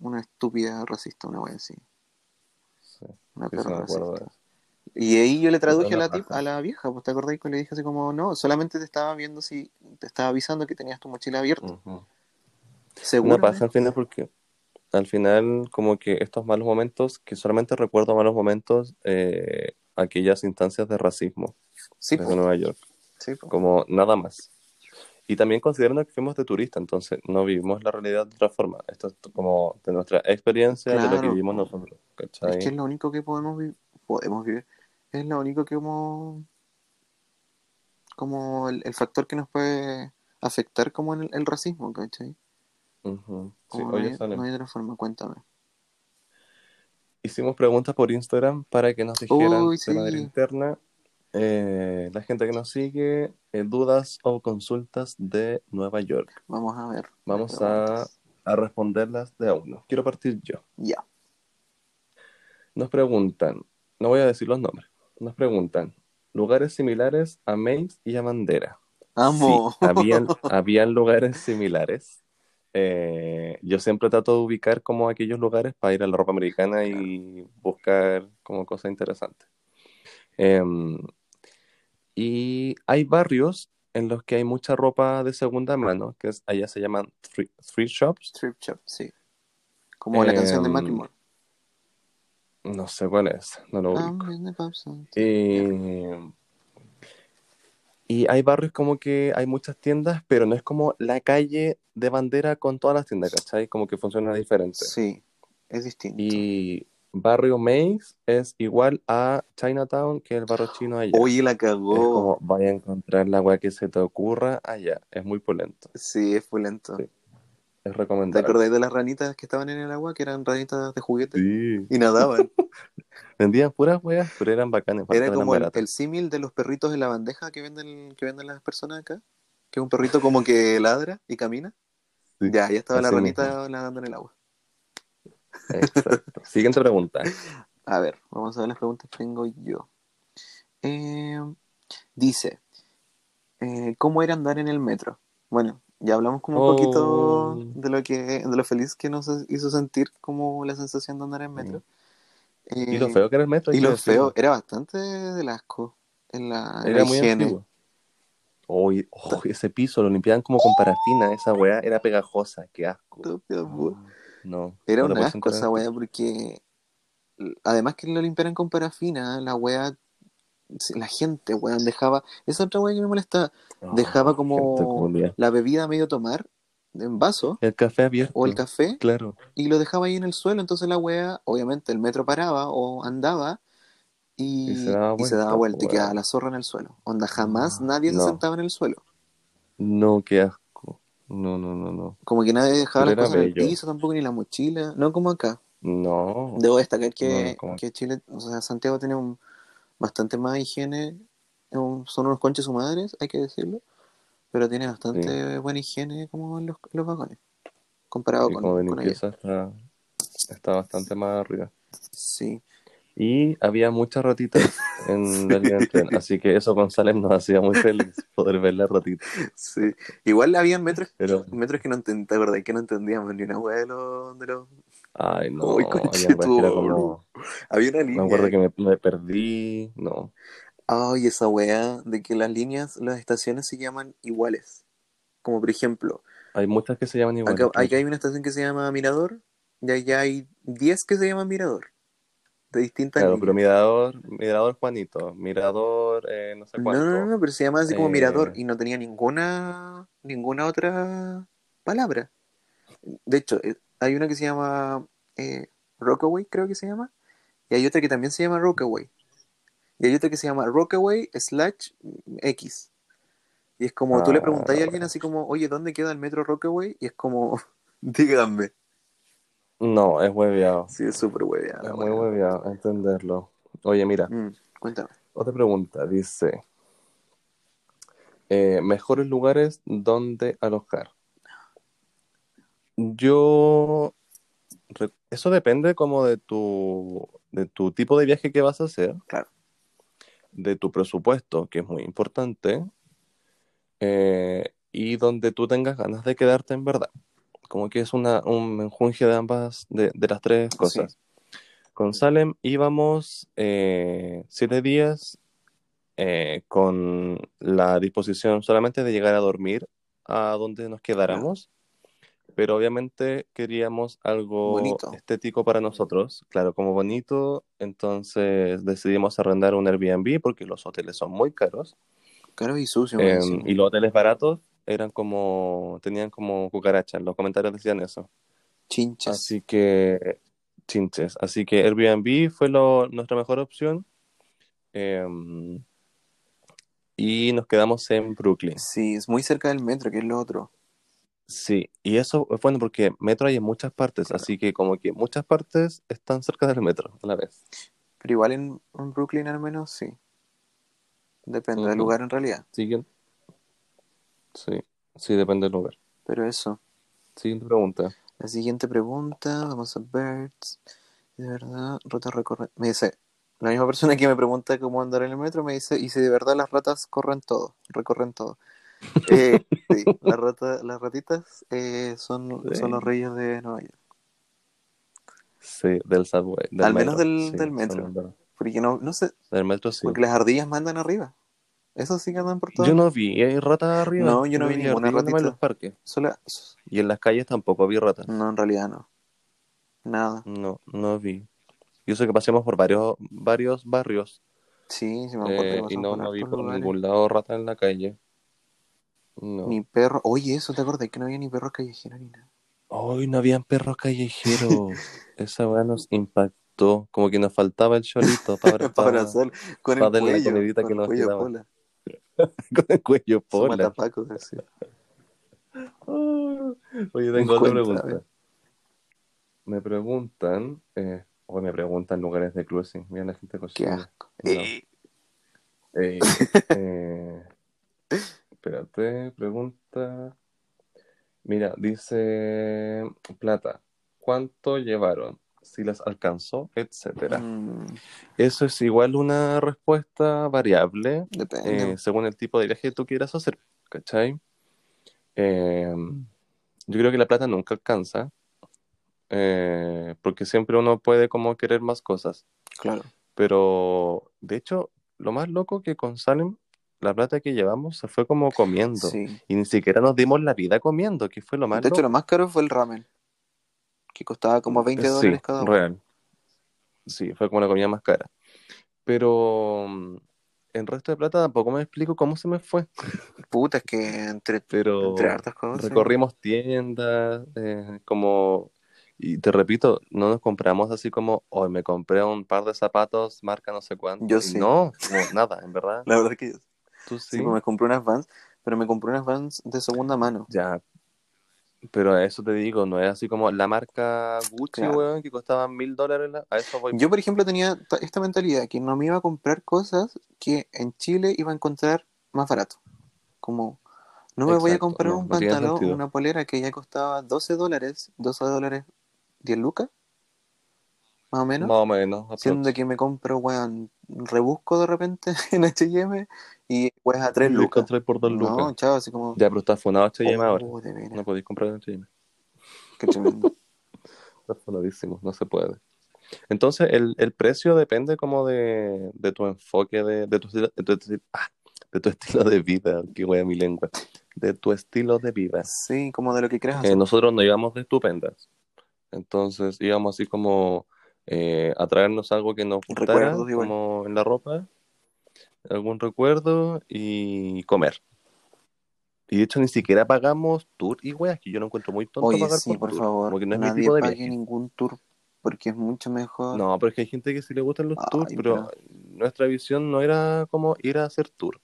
Speaker 2: una estúpida racista una wea así.
Speaker 1: Sí,
Speaker 2: una
Speaker 1: sí,
Speaker 2: perra racista. y ahí yo le traduje a la tip- a la vieja pues te acordás que le dije así como no solamente te estaba viendo si te estaba avisando que tenías tu mochila abierta
Speaker 1: Ujú.
Speaker 2: seguro
Speaker 1: Una paja al final porque al final como que estos malos momentos, que solamente recuerdo malos momentos, eh, aquellas instancias de racismo
Speaker 2: sí
Speaker 1: desde
Speaker 2: po,
Speaker 1: Nueva York,
Speaker 2: sí
Speaker 1: como nada más. Y también considerando que fuimos de turista, entonces no vivimos la realidad de otra forma. Esto es como de nuestra experiencia, de lo que vivimos nosotros,
Speaker 2: es
Speaker 1: ¿cachai?
Speaker 2: que es lo único que podemos vivir podemos vivir es lo único que hemos como el, el factor que nos puede afectar como el, el racismo, ¿cachai?
Speaker 1: Sí,
Speaker 2: no, hay,
Speaker 1: Salem,
Speaker 2: no hay otra forma, cuéntame.
Speaker 1: Hicimos preguntas por Instagram para que nos dijeran
Speaker 2: Uy,
Speaker 1: de manera
Speaker 2: sí,
Speaker 1: interna eh, la gente que nos sigue, eh, dudas o consultas de Nueva York.
Speaker 2: vamos a ver
Speaker 1: Vamos a, a responderlas de a uno. Quiero partir yo.
Speaker 2: Ya,
Speaker 1: Nos preguntan, no voy a decir los nombres, nos preguntan, lugares similares a Maze y a Bandera. Sí,
Speaker 2: amo.
Speaker 1: habían, habían lugares similares. Eh, yo siempre trato de ubicar como aquellos lugares para ir a la ropa americana y buscar como cosas interesantes. Em, y hay barrios en los que hay mucha ropa de segunda mano, que es, allá se llaman thrift, thrift shops.
Speaker 2: Strip Shop, sí. Como la canción de
Speaker 1: Em,
Speaker 2: Macklemore.
Speaker 1: no sé cuál es, no lo
Speaker 2: I'm
Speaker 1: ubico.
Speaker 2: sometime.
Speaker 1: Eh, y hay barrios como que hay muchas tiendas, pero no es como la calle de bandera con todas las tiendas, ¿cachai? Como que funciona diferente.
Speaker 2: Sí, es distinto.
Speaker 1: Y barrio Maze es igual a Chinatown, que es el barrio chino allá.
Speaker 2: Oye, la
Speaker 1: Es
Speaker 2: cagó.
Speaker 1: como vaya a encontrar la weá que se te ocurra allá. Es muy polento.
Speaker 2: Sí, es muy lento.
Speaker 1: Sí, es
Speaker 2: ¿Te
Speaker 1: recomendable.
Speaker 2: acordáis de las ranitas que estaban en el agua, que eran ranitas de juguete?
Speaker 1: Sí.
Speaker 2: Y nadaban.
Speaker 1: Vendían puras weas, pero eran bacanes,
Speaker 2: Era como el, el símil de los perritos en la bandeja que venden, que venden las personas acá. Que es un perrito como que ladra y camina.
Speaker 1: Sí,
Speaker 2: Ya, ya estaba la ranita nadando en el agua.
Speaker 1: Exacto. Siguiente pregunta.
Speaker 2: A ver, vamos a ver las preguntas que tengo yo. Eh, dice, eh, ¿cómo era andar en el metro? Bueno, ya hablamos como un poquito
Speaker 1: Oh,
Speaker 2: de lo que, de lo feliz que nos hizo sentir como la sensación de andar en metro.
Speaker 1: Y lo
Speaker 2: Eh,
Speaker 1: feo que era el metro,
Speaker 2: y lo feo, era bastante del asco en la, en
Speaker 1: Era muy
Speaker 2: higiene.
Speaker 1: antiguo. Ese piso lo limpiaban como con parafina, esa weá era pegajosa, qué asco.
Speaker 2: Po.
Speaker 1: No,
Speaker 2: Era
Speaker 1: no te
Speaker 2: un
Speaker 1: puedes
Speaker 2: asco esa weá porque además que lo limpiaran con parafina, la weá, la gente, weón, dejaba, esa otra weá que me molesta, dejaba
Speaker 1: Oh, gente
Speaker 2: como la bebida a medio tomar en vaso
Speaker 1: El café abierto.
Speaker 2: o el café
Speaker 1: Claro.
Speaker 2: y lo dejaba ahí en el suelo. Entonces la wea, obviamente el metro paraba o andaba y,
Speaker 1: Y se daba
Speaker 2: y se daba
Speaker 1: vuelta,
Speaker 2: y
Speaker 1: weón.
Speaker 2: quedaba la zorra en el suelo. Onda, jamás nadie se
Speaker 1: No.
Speaker 2: sentaba en el suelo.
Speaker 1: No, qué asco. No, no, no, no.
Speaker 2: Como que nadie dejaba
Speaker 1: Pero
Speaker 2: las cosas en el
Speaker 1: bello.
Speaker 2: piso, tampoco ni la mochila. No como acá.
Speaker 1: No.
Speaker 2: Debo destacar que,
Speaker 1: No,
Speaker 2: que Chile, o sea, Santiago tiene un, bastante más higiene. son unos conches su madres, hay que decirlo. Pero tiene bastante buena higiene como en los, los vagones. Comparado
Speaker 1: Sí,
Speaker 2: con,
Speaker 1: como de
Speaker 2: con allá.
Speaker 1: limpieza está, está bastante más arriba.
Speaker 2: Sí.
Speaker 1: Y había muchas ratitas en la línea del tren, así que eso González nos hacía muy feliz poder ver las ratitas.
Speaker 2: Sí. Igual habían metros,
Speaker 1: Pero,
Speaker 2: metros que no entendíamos. Que no entendíamos ni una wea de los, de los-
Speaker 1: ay, no,
Speaker 2: Uy,
Speaker 1: como,
Speaker 2: Había una
Speaker 1: me
Speaker 2: línea.
Speaker 1: acuerdo que me, me perdí, no,
Speaker 2: Ay, esa wea de que las líneas, las estaciones se llaman iguales. Como por ejemplo,
Speaker 1: hay muchas que se llaman igual.
Speaker 2: acá, acá hay una estación que se llama Mirador y allá hay 10 que se llaman Mirador. De distintas
Speaker 1: Claro, pero mirador, mirador Juanito, mirador, eh, no sé cuánto.
Speaker 2: no, no, no, pero se llama así como
Speaker 1: Eh,
Speaker 2: Mirador y no tenía ninguna ninguna otra palabra. De hecho, eh, hay una que se llama eh, Rockaway, creo que se llama, y hay otra que también se llama Rockaway. Y hay otra que se llama Rockaway slash X. Y es como, tú le
Speaker 1: Ah,
Speaker 2: preguntas a alguien así como, oye, ¿dónde queda el metro Rockaway? Y es como, díganme.
Speaker 1: No, es hueveado.
Speaker 2: Sí, es súper hueveada.
Speaker 1: Es muy hueveado entenderlo. Oye, mira,
Speaker 2: Mm, cuéntame.
Speaker 1: otra pregunta. Dice, eh, mejores lugares donde alojar. Yo, eso depende como de tu, de tu tipo de viaje que vas a hacer,
Speaker 2: Claro.
Speaker 1: de tu presupuesto, que es muy importante, eh, y donde tú tengas ganas de quedarte en verdad. Como que es una, un menjunje de ambas, de, de las tres cosas. Con Salem íbamos eh, siete días eh, con la disposición solamente de llegar a dormir a donde nos quedáramos, pero obviamente queríamos algo
Speaker 2: Bonito.
Speaker 1: estético para nosotros, claro, como bonito, entonces decidimos arrendar un Airbnb porque los hoteles son muy caros
Speaker 2: Caro y sucio.
Speaker 1: eh,
Speaker 2: encima.
Speaker 1: y los hoteles baratos eran como, tenían como cucarachas, los comentarios decían eso.
Speaker 2: Chinches.
Speaker 1: Así que, chinches. Así que Airbnb fue lo- nuestra mejor opción. Eh, y nos quedamos en Brooklyn.
Speaker 2: Sí, es muy cerca del metro, que es lo otro.
Speaker 1: Sí, y eso es bueno porque metro hay en muchas partes, así que como que muchas partes están cerca del metro a la vez.
Speaker 2: Pero igual en, en Brooklyn al menos sí. Depende del lugar en realidad.
Speaker 1: Siguen. Sí, sí, depende del lugar.
Speaker 2: Pero eso.
Speaker 1: Siguiente pregunta.
Speaker 2: La siguiente pregunta, vamos a ver. De verdad, ratas recorren. Me dice, la misma persona que me pregunta cómo andar en el metro me dice, y si de verdad las ratas corren todo, recorren todo. Eh, sí, las, rata- las ratitas eh, son, son los reyes de Nueva York.
Speaker 1: Sí, del subway. del
Speaker 2: Al menos
Speaker 1: metro.
Speaker 2: del-
Speaker 1: Sí,
Speaker 2: del metro. Porque no, no sé,
Speaker 1: Del metro sí.
Speaker 2: porque las ardillas mandan arriba. Eso sí que andan por todo.
Speaker 1: Yo no vi ¿hay ratas arriba.
Speaker 2: No, yo no vi ninguna
Speaker 1: nomás en
Speaker 2: ratita.
Speaker 1: los parques.
Speaker 2: Solo-
Speaker 1: Y en las calles tampoco vi ratas.
Speaker 2: No, en realidad no. Nada.
Speaker 1: No, no vi. Yo sé que pasemos por varios, varios barrios
Speaker 2: Sí, sí me acuerdo
Speaker 1: eh, y no, no vi por
Speaker 2: lugares.
Speaker 1: ningún lado rata en la calle. No.
Speaker 2: Ni perro. Oye, eso, ¿te acordás? Que no había ni perros callejeros ni nada.
Speaker 1: Hoy no habían perros callejeros. Esa weá nos impactó. Como que nos faltaba el cholito para,
Speaker 2: Para
Speaker 1: para,
Speaker 2: hacer con
Speaker 1: pa'
Speaker 2: el
Speaker 1: darle la
Speaker 2: cuello,
Speaker 1: comidita
Speaker 2: con
Speaker 1: que
Speaker 2: el
Speaker 1: nos
Speaker 2: cuello
Speaker 1: quedaba.
Speaker 2: pola.
Speaker 1: con el cuello pola.
Speaker 2: matapaco, así.
Speaker 1: Ah, Oye, tengo otra pregunta. Me preguntan, eh, o me preguntan lugares de cruising. Mira la gente
Speaker 2: Qué
Speaker 1: cocina.
Speaker 2: asco.
Speaker 1: No.
Speaker 2: Eh,
Speaker 1: Eh, eh, espérate, pregunta. Mira, dice Plata, ¿cuánto llevaron? Si las alcanzó, etcétera.
Speaker 2: mm,
Speaker 1: Eso es igual una respuesta variable
Speaker 2: depende.
Speaker 1: eh, según el tipo de viaje que tú quieras hacer, ¿cachai? Eh, yo creo que la plata nunca alcanza, eh, porque siempre uno puede como querer más cosas.
Speaker 2: claro.
Speaker 1: Pero, de hecho, lo más loco que con Salem, la plata que llevamos se fue como comiendo.
Speaker 2: Sí.
Speaker 1: Y ni siquiera nos dimos la vida comiendo, que fue lo más
Speaker 2: De hecho, lo más caro fue el ramen. Que costaba como 20
Speaker 1: Sí,
Speaker 2: dólares cada uno.
Speaker 1: real. Sí, fue como la comida más cara. Pero mm, el resto de plata tampoco me explico cómo se me fue.
Speaker 2: Puta, es que entre,
Speaker 1: Pero
Speaker 2: entre hartas cosas.
Speaker 1: recorrimos tiendas, eh, como, y te repito, no nos compramos así como, hoy me compré un par de zapatos, marca no sé cuánto.
Speaker 2: Yo sí.
Speaker 1: No, como nada, en verdad.
Speaker 2: La verdad que yo
Speaker 1: Tú
Speaker 2: sí,
Speaker 1: sí.
Speaker 2: me compré unas Vans, pero me compré unas Vans de segunda mano.
Speaker 1: Ya. Pero a eso te digo, no es así como la marca Gucci,
Speaker 2: Claro.
Speaker 1: weón, que costaban mil dólares. la- A eso voy.
Speaker 2: Yo, por ejemplo, tenía ta- esta mentalidad que no me iba a comprar cosas que en Chile iba a encontrar más barato. Como, no me voy a comprar
Speaker 1: no,
Speaker 2: un
Speaker 1: no
Speaker 2: pantalón, una polera que ya costaba 12 dólares, 12 dólares, 10 lucas, más o menos.
Speaker 1: Más o menos.
Speaker 2: Siendo que me compro, weón, rebusco de repente en H&M y weón a 3
Speaker 1: Y lo
Speaker 2: lucas.
Speaker 1: encontré por dos
Speaker 2: No,
Speaker 1: lucas.
Speaker 2: chao, así como...
Speaker 1: Ya, pero está funado H&M ahora.
Speaker 2: Oh, veras,
Speaker 1: No podéis comprar en H&M.
Speaker 2: qué tremendo.
Speaker 1: Está funadísimo, no se puede. Entonces, el, el precio depende como de, de tu enfoque, de, de tu, estilo- de, tu, ah, de tu estilo de vida. Qué wea mi lengua. De tu estilo de vida.
Speaker 2: Sí, como de lo que creas
Speaker 1: Eh, nosotros no íbamos de estupendas. Entonces íbamos así como eh, a traernos algo que nos gustara, como en la ropa, algún recuerdo y comer. Y de hecho ni siquiera pagamos tour y weas, que yo no encuentro muy tonto
Speaker 2: Oye,
Speaker 1: pagar
Speaker 2: sí,
Speaker 1: por,
Speaker 2: por
Speaker 1: tour,
Speaker 2: favor,
Speaker 1: como que no es mi
Speaker 2: nadie
Speaker 1: tipo de
Speaker 2: pague
Speaker 1: viaje.
Speaker 2: ningún tour porque es mucho mejor.
Speaker 1: No, pero es que hay gente que sí le gustan los
Speaker 2: Ay,
Speaker 1: tours, pero nuestra visión no era como ir a hacer tour,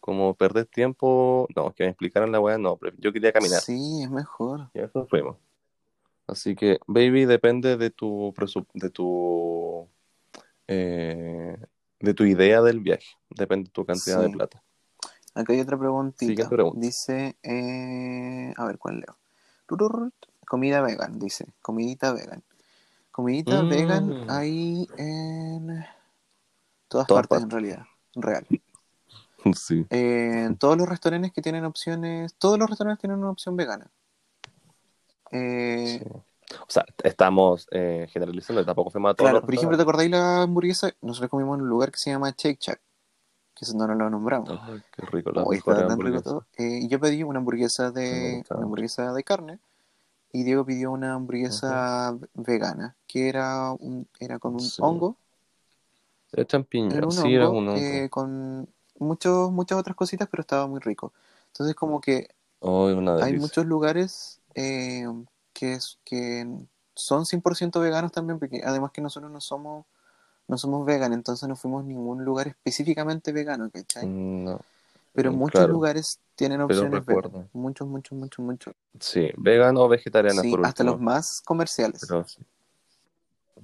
Speaker 1: como perder tiempo, no, que me explicaran la wea, no, pero yo quería caminar.
Speaker 2: Sí, es mejor.
Speaker 1: Y eso fuimos. Así que, baby, depende de tu de tu eh, de tu idea del viaje. Depende de tu cantidad
Speaker 2: Sí.
Speaker 1: de plata.
Speaker 2: Acá hay otra preguntita.
Speaker 1: Pregunta.
Speaker 2: Dice, eh, a ver, ¿cuál leo? Comida vegan, dice. Comidita vegan. Comidita
Speaker 1: Mm.
Speaker 2: vegan hay en todas,
Speaker 1: Todas
Speaker 2: partes, en realidad. Real.
Speaker 1: Sí.
Speaker 2: Eh, en todos los restaurantes que tienen opciones, todos los restaurantes tienen una opción vegana. Eh,
Speaker 1: sí. O sea, estamos eh, generalizando, tampoco fuimos a todos
Speaker 2: Claro, por ejemplo, ¿te acordáis la hamburguesa? Nosotros comimos en un lugar que se llama Shake Shack, que eso no nos lo nombramos.
Speaker 1: Ay, qué rico, las
Speaker 2: Hoy
Speaker 1: mejores
Speaker 2: está tan rico
Speaker 1: hamburguesas.
Speaker 2: todo. Eh, yo pedí una hamburguesa de una hamburguesa de carne y Diego pidió una hamburguesa vegana, que era un, era con un
Speaker 1: Sí.
Speaker 2: hongo,
Speaker 1: Era champiñón,
Speaker 2: era un
Speaker 1: sí, era un hongo.
Speaker 2: eh, con muchos muchas otras cositas, pero estaba muy rico. Entonces como que hay muchos lugares eh, que, es- que son 100% veganos también, porque además que nosotros no somos no somos vegan, entonces no fuimos a ningún lugar específicamente vegano, ¿cachai?
Speaker 1: No,
Speaker 2: Pero
Speaker 1: mm,
Speaker 2: muchos
Speaker 1: claro.
Speaker 2: lugares tienen opciones veganas. Muchos, muchos, muchos, muchos.
Speaker 1: Sí, vegano o vegetariana
Speaker 2: Sí,
Speaker 1: por
Speaker 2: hasta
Speaker 1: último.
Speaker 2: los más comerciales.
Speaker 1: Pero sí.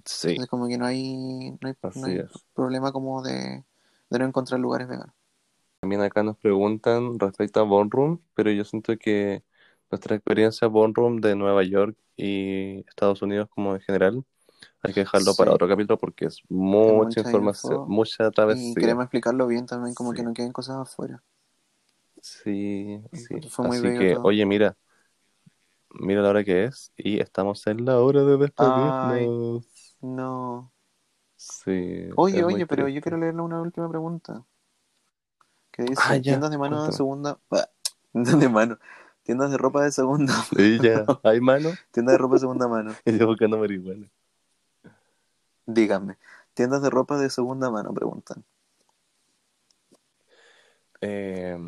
Speaker 1: Sí,
Speaker 2: Entonces como que no hay, no hay, no problema como de, de no encontrar lugares veganos.
Speaker 1: También acá nos preguntan respecto a Ballroom, pero yo siento que nuestra experiencia Ballroom de Nueva York y Estados Unidos como en general, hay que dejarlo
Speaker 2: Sí.
Speaker 1: para otro capítulo porque es mucha
Speaker 2: mucha
Speaker 1: información,
Speaker 2: info.
Speaker 1: mucha
Speaker 2: Y
Speaker 1: travesía.
Speaker 2: queremos explicarlo bien también, como
Speaker 1: Sí.
Speaker 2: que no queden cosas afuera.
Speaker 1: Sí, sí.
Speaker 2: Fue muy
Speaker 1: Así
Speaker 2: bello
Speaker 1: que,
Speaker 2: todo.
Speaker 1: oye, mira, mira la hora que es y estamos en la hora de despedirnos.
Speaker 2: No.
Speaker 1: Sí,
Speaker 2: Oye, oye, pero yo
Speaker 1: triste.
Speaker 2: quiero leerle una última pregunta. Que dice,
Speaker 1: Ah, ya,
Speaker 2: tiendas de mano
Speaker 1: cuéntame.
Speaker 2: segunda... bah, tiendas de mano. Tiendas de ropa de segunda.
Speaker 1: Y ya, ¿hay mano?
Speaker 2: tiendas de ropa de segunda mano.
Speaker 1: Y yo buscando marihuana.
Speaker 2: Díganme. Tiendas de ropa de segunda mano, preguntan.
Speaker 1: Eh,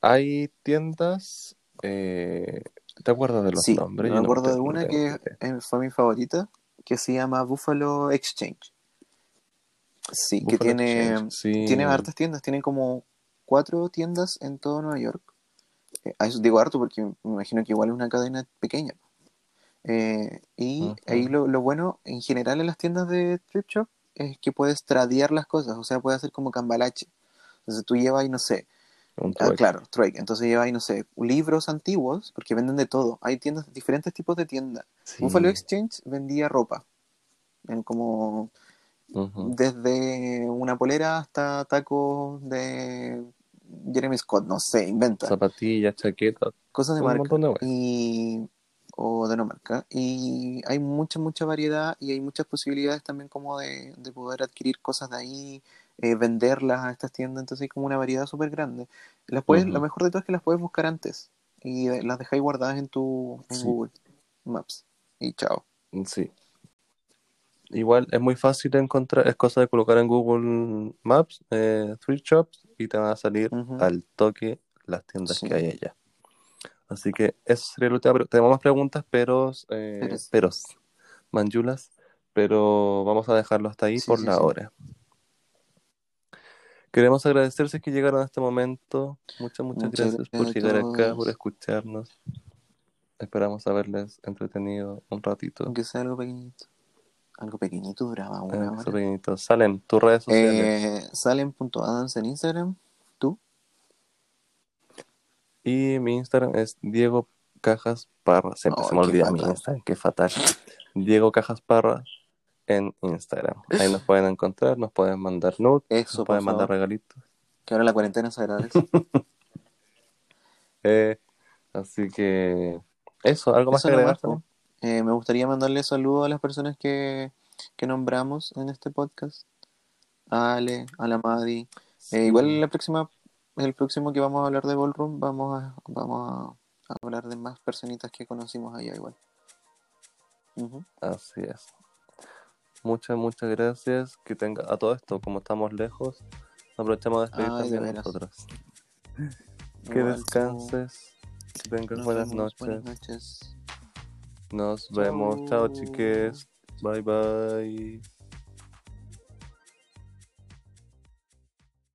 Speaker 1: hay tiendas. eh, ¿te acuerdas de los
Speaker 2: Sí,
Speaker 1: nombres?
Speaker 2: me
Speaker 1: no
Speaker 2: acuerdo de una que fue mi favorita, que se llama Buffalo Exchange. Sí, que tiene,
Speaker 1: Exchange, sí.
Speaker 2: tiene hartas tiendas, tiene como cuatro tiendas en todo Nueva York. A eso digo harto porque me imagino que igual es una cadena pequeña. Eh, y ahí lo, lo bueno en general en las tiendas de thrift shop es que puedes tradear las cosas, o sea, puedes hacer como cambalache. Entonces tú llevas ahí, no sé,
Speaker 1: Un
Speaker 2: Ah, claro, trueque. Entonces lleva ahí, no sé, libros antiguos, porque venden de todo. Hay tiendas, diferentes tipos de tiendas.
Speaker 1: Sí.
Speaker 2: Buffalo Exchange vendía ropa. En como desde una polera hasta tacos de Jeremy Scott, no sé, inventa.
Speaker 1: Zapatillas, chaquetas.
Speaker 2: Cosas de marca.
Speaker 1: de.
Speaker 2: Y o de no marca. Y hay mucha, mucha variedad y hay muchas posibilidades también como de, de poder adquirir cosas de ahí, eh, venderlas a estas tiendas. Entonces hay como una variedad súper grande. Las puedes,
Speaker 1: Ujú.
Speaker 2: Lo mejor de todo es que las puedes buscar antes y las dejáis guardadas en tu en
Speaker 1: Sí.
Speaker 2: Google Maps. Y chao.
Speaker 1: Sí. Igual es muy fácil de encontrar, es cosa de colocar en Google Maps eh, Thrift Shops y te van a salir al toque las tiendas
Speaker 2: Sí.
Speaker 1: que hay allá. Así que eso sería la última pre- Tenemos más preguntas, pero, eh,
Speaker 2: Peros.
Speaker 1: peros, manjulas, pero vamos a dejarlo hasta ahí
Speaker 2: Sí,
Speaker 1: por
Speaker 2: sí,
Speaker 1: la hora. Queremos agradecerles que llegaron a este momento. Muchas, muchas
Speaker 2: Muchas
Speaker 1: gracias por
Speaker 2: gracias a
Speaker 1: llegar acá, por escucharnos. Esperamos haberles entretenido un ratito.
Speaker 2: Aunque sea algo pequeñito. Algo pequeñito duraba una hora.
Speaker 1: pequeñitos. Salen tus redes sociales.
Speaker 2: Eh, Salen.adams en Instagram. ¿Tú?
Speaker 1: Y mi Instagram es Diego Cajas Parra. Siempre
Speaker 2: Oh,
Speaker 1: se me olvida mi. Instagram, qué fatal. Diego Cajas Parra en Instagram. Ahí nos pueden encontrar, nos pueden mandar nudes,
Speaker 2: Eso,
Speaker 1: nos pueden mandar regalitos.
Speaker 2: Que ahora la cuarentena se agradece.
Speaker 1: Eh, así que eso, ¿algo más
Speaker 2: Eso
Speaker 1: que agregar?
Speaker 2: po. Eh, me gustaría mandarle saludos a las personas que, que nombramos en este podcast. A Ale, a la Madi. Eh, igual la próxima, el próximo que vamos a hablar de Ballroom, vamos a, vamos a, a hablar de más personitas que conocimos allá igual.
Speaker 1: Así es. Muchas, muchas gracias. Que tenga a todo esto, como estamos lejos, aprovechamos de despedir
Speaker 2: Ay,
Speaker 1: también nosotros. Que descanses, que tengas buenas noches.
Speaker 2: Buenas noches.
Speaker 1: Nos vemos. Chao, chiques. Bye, bye.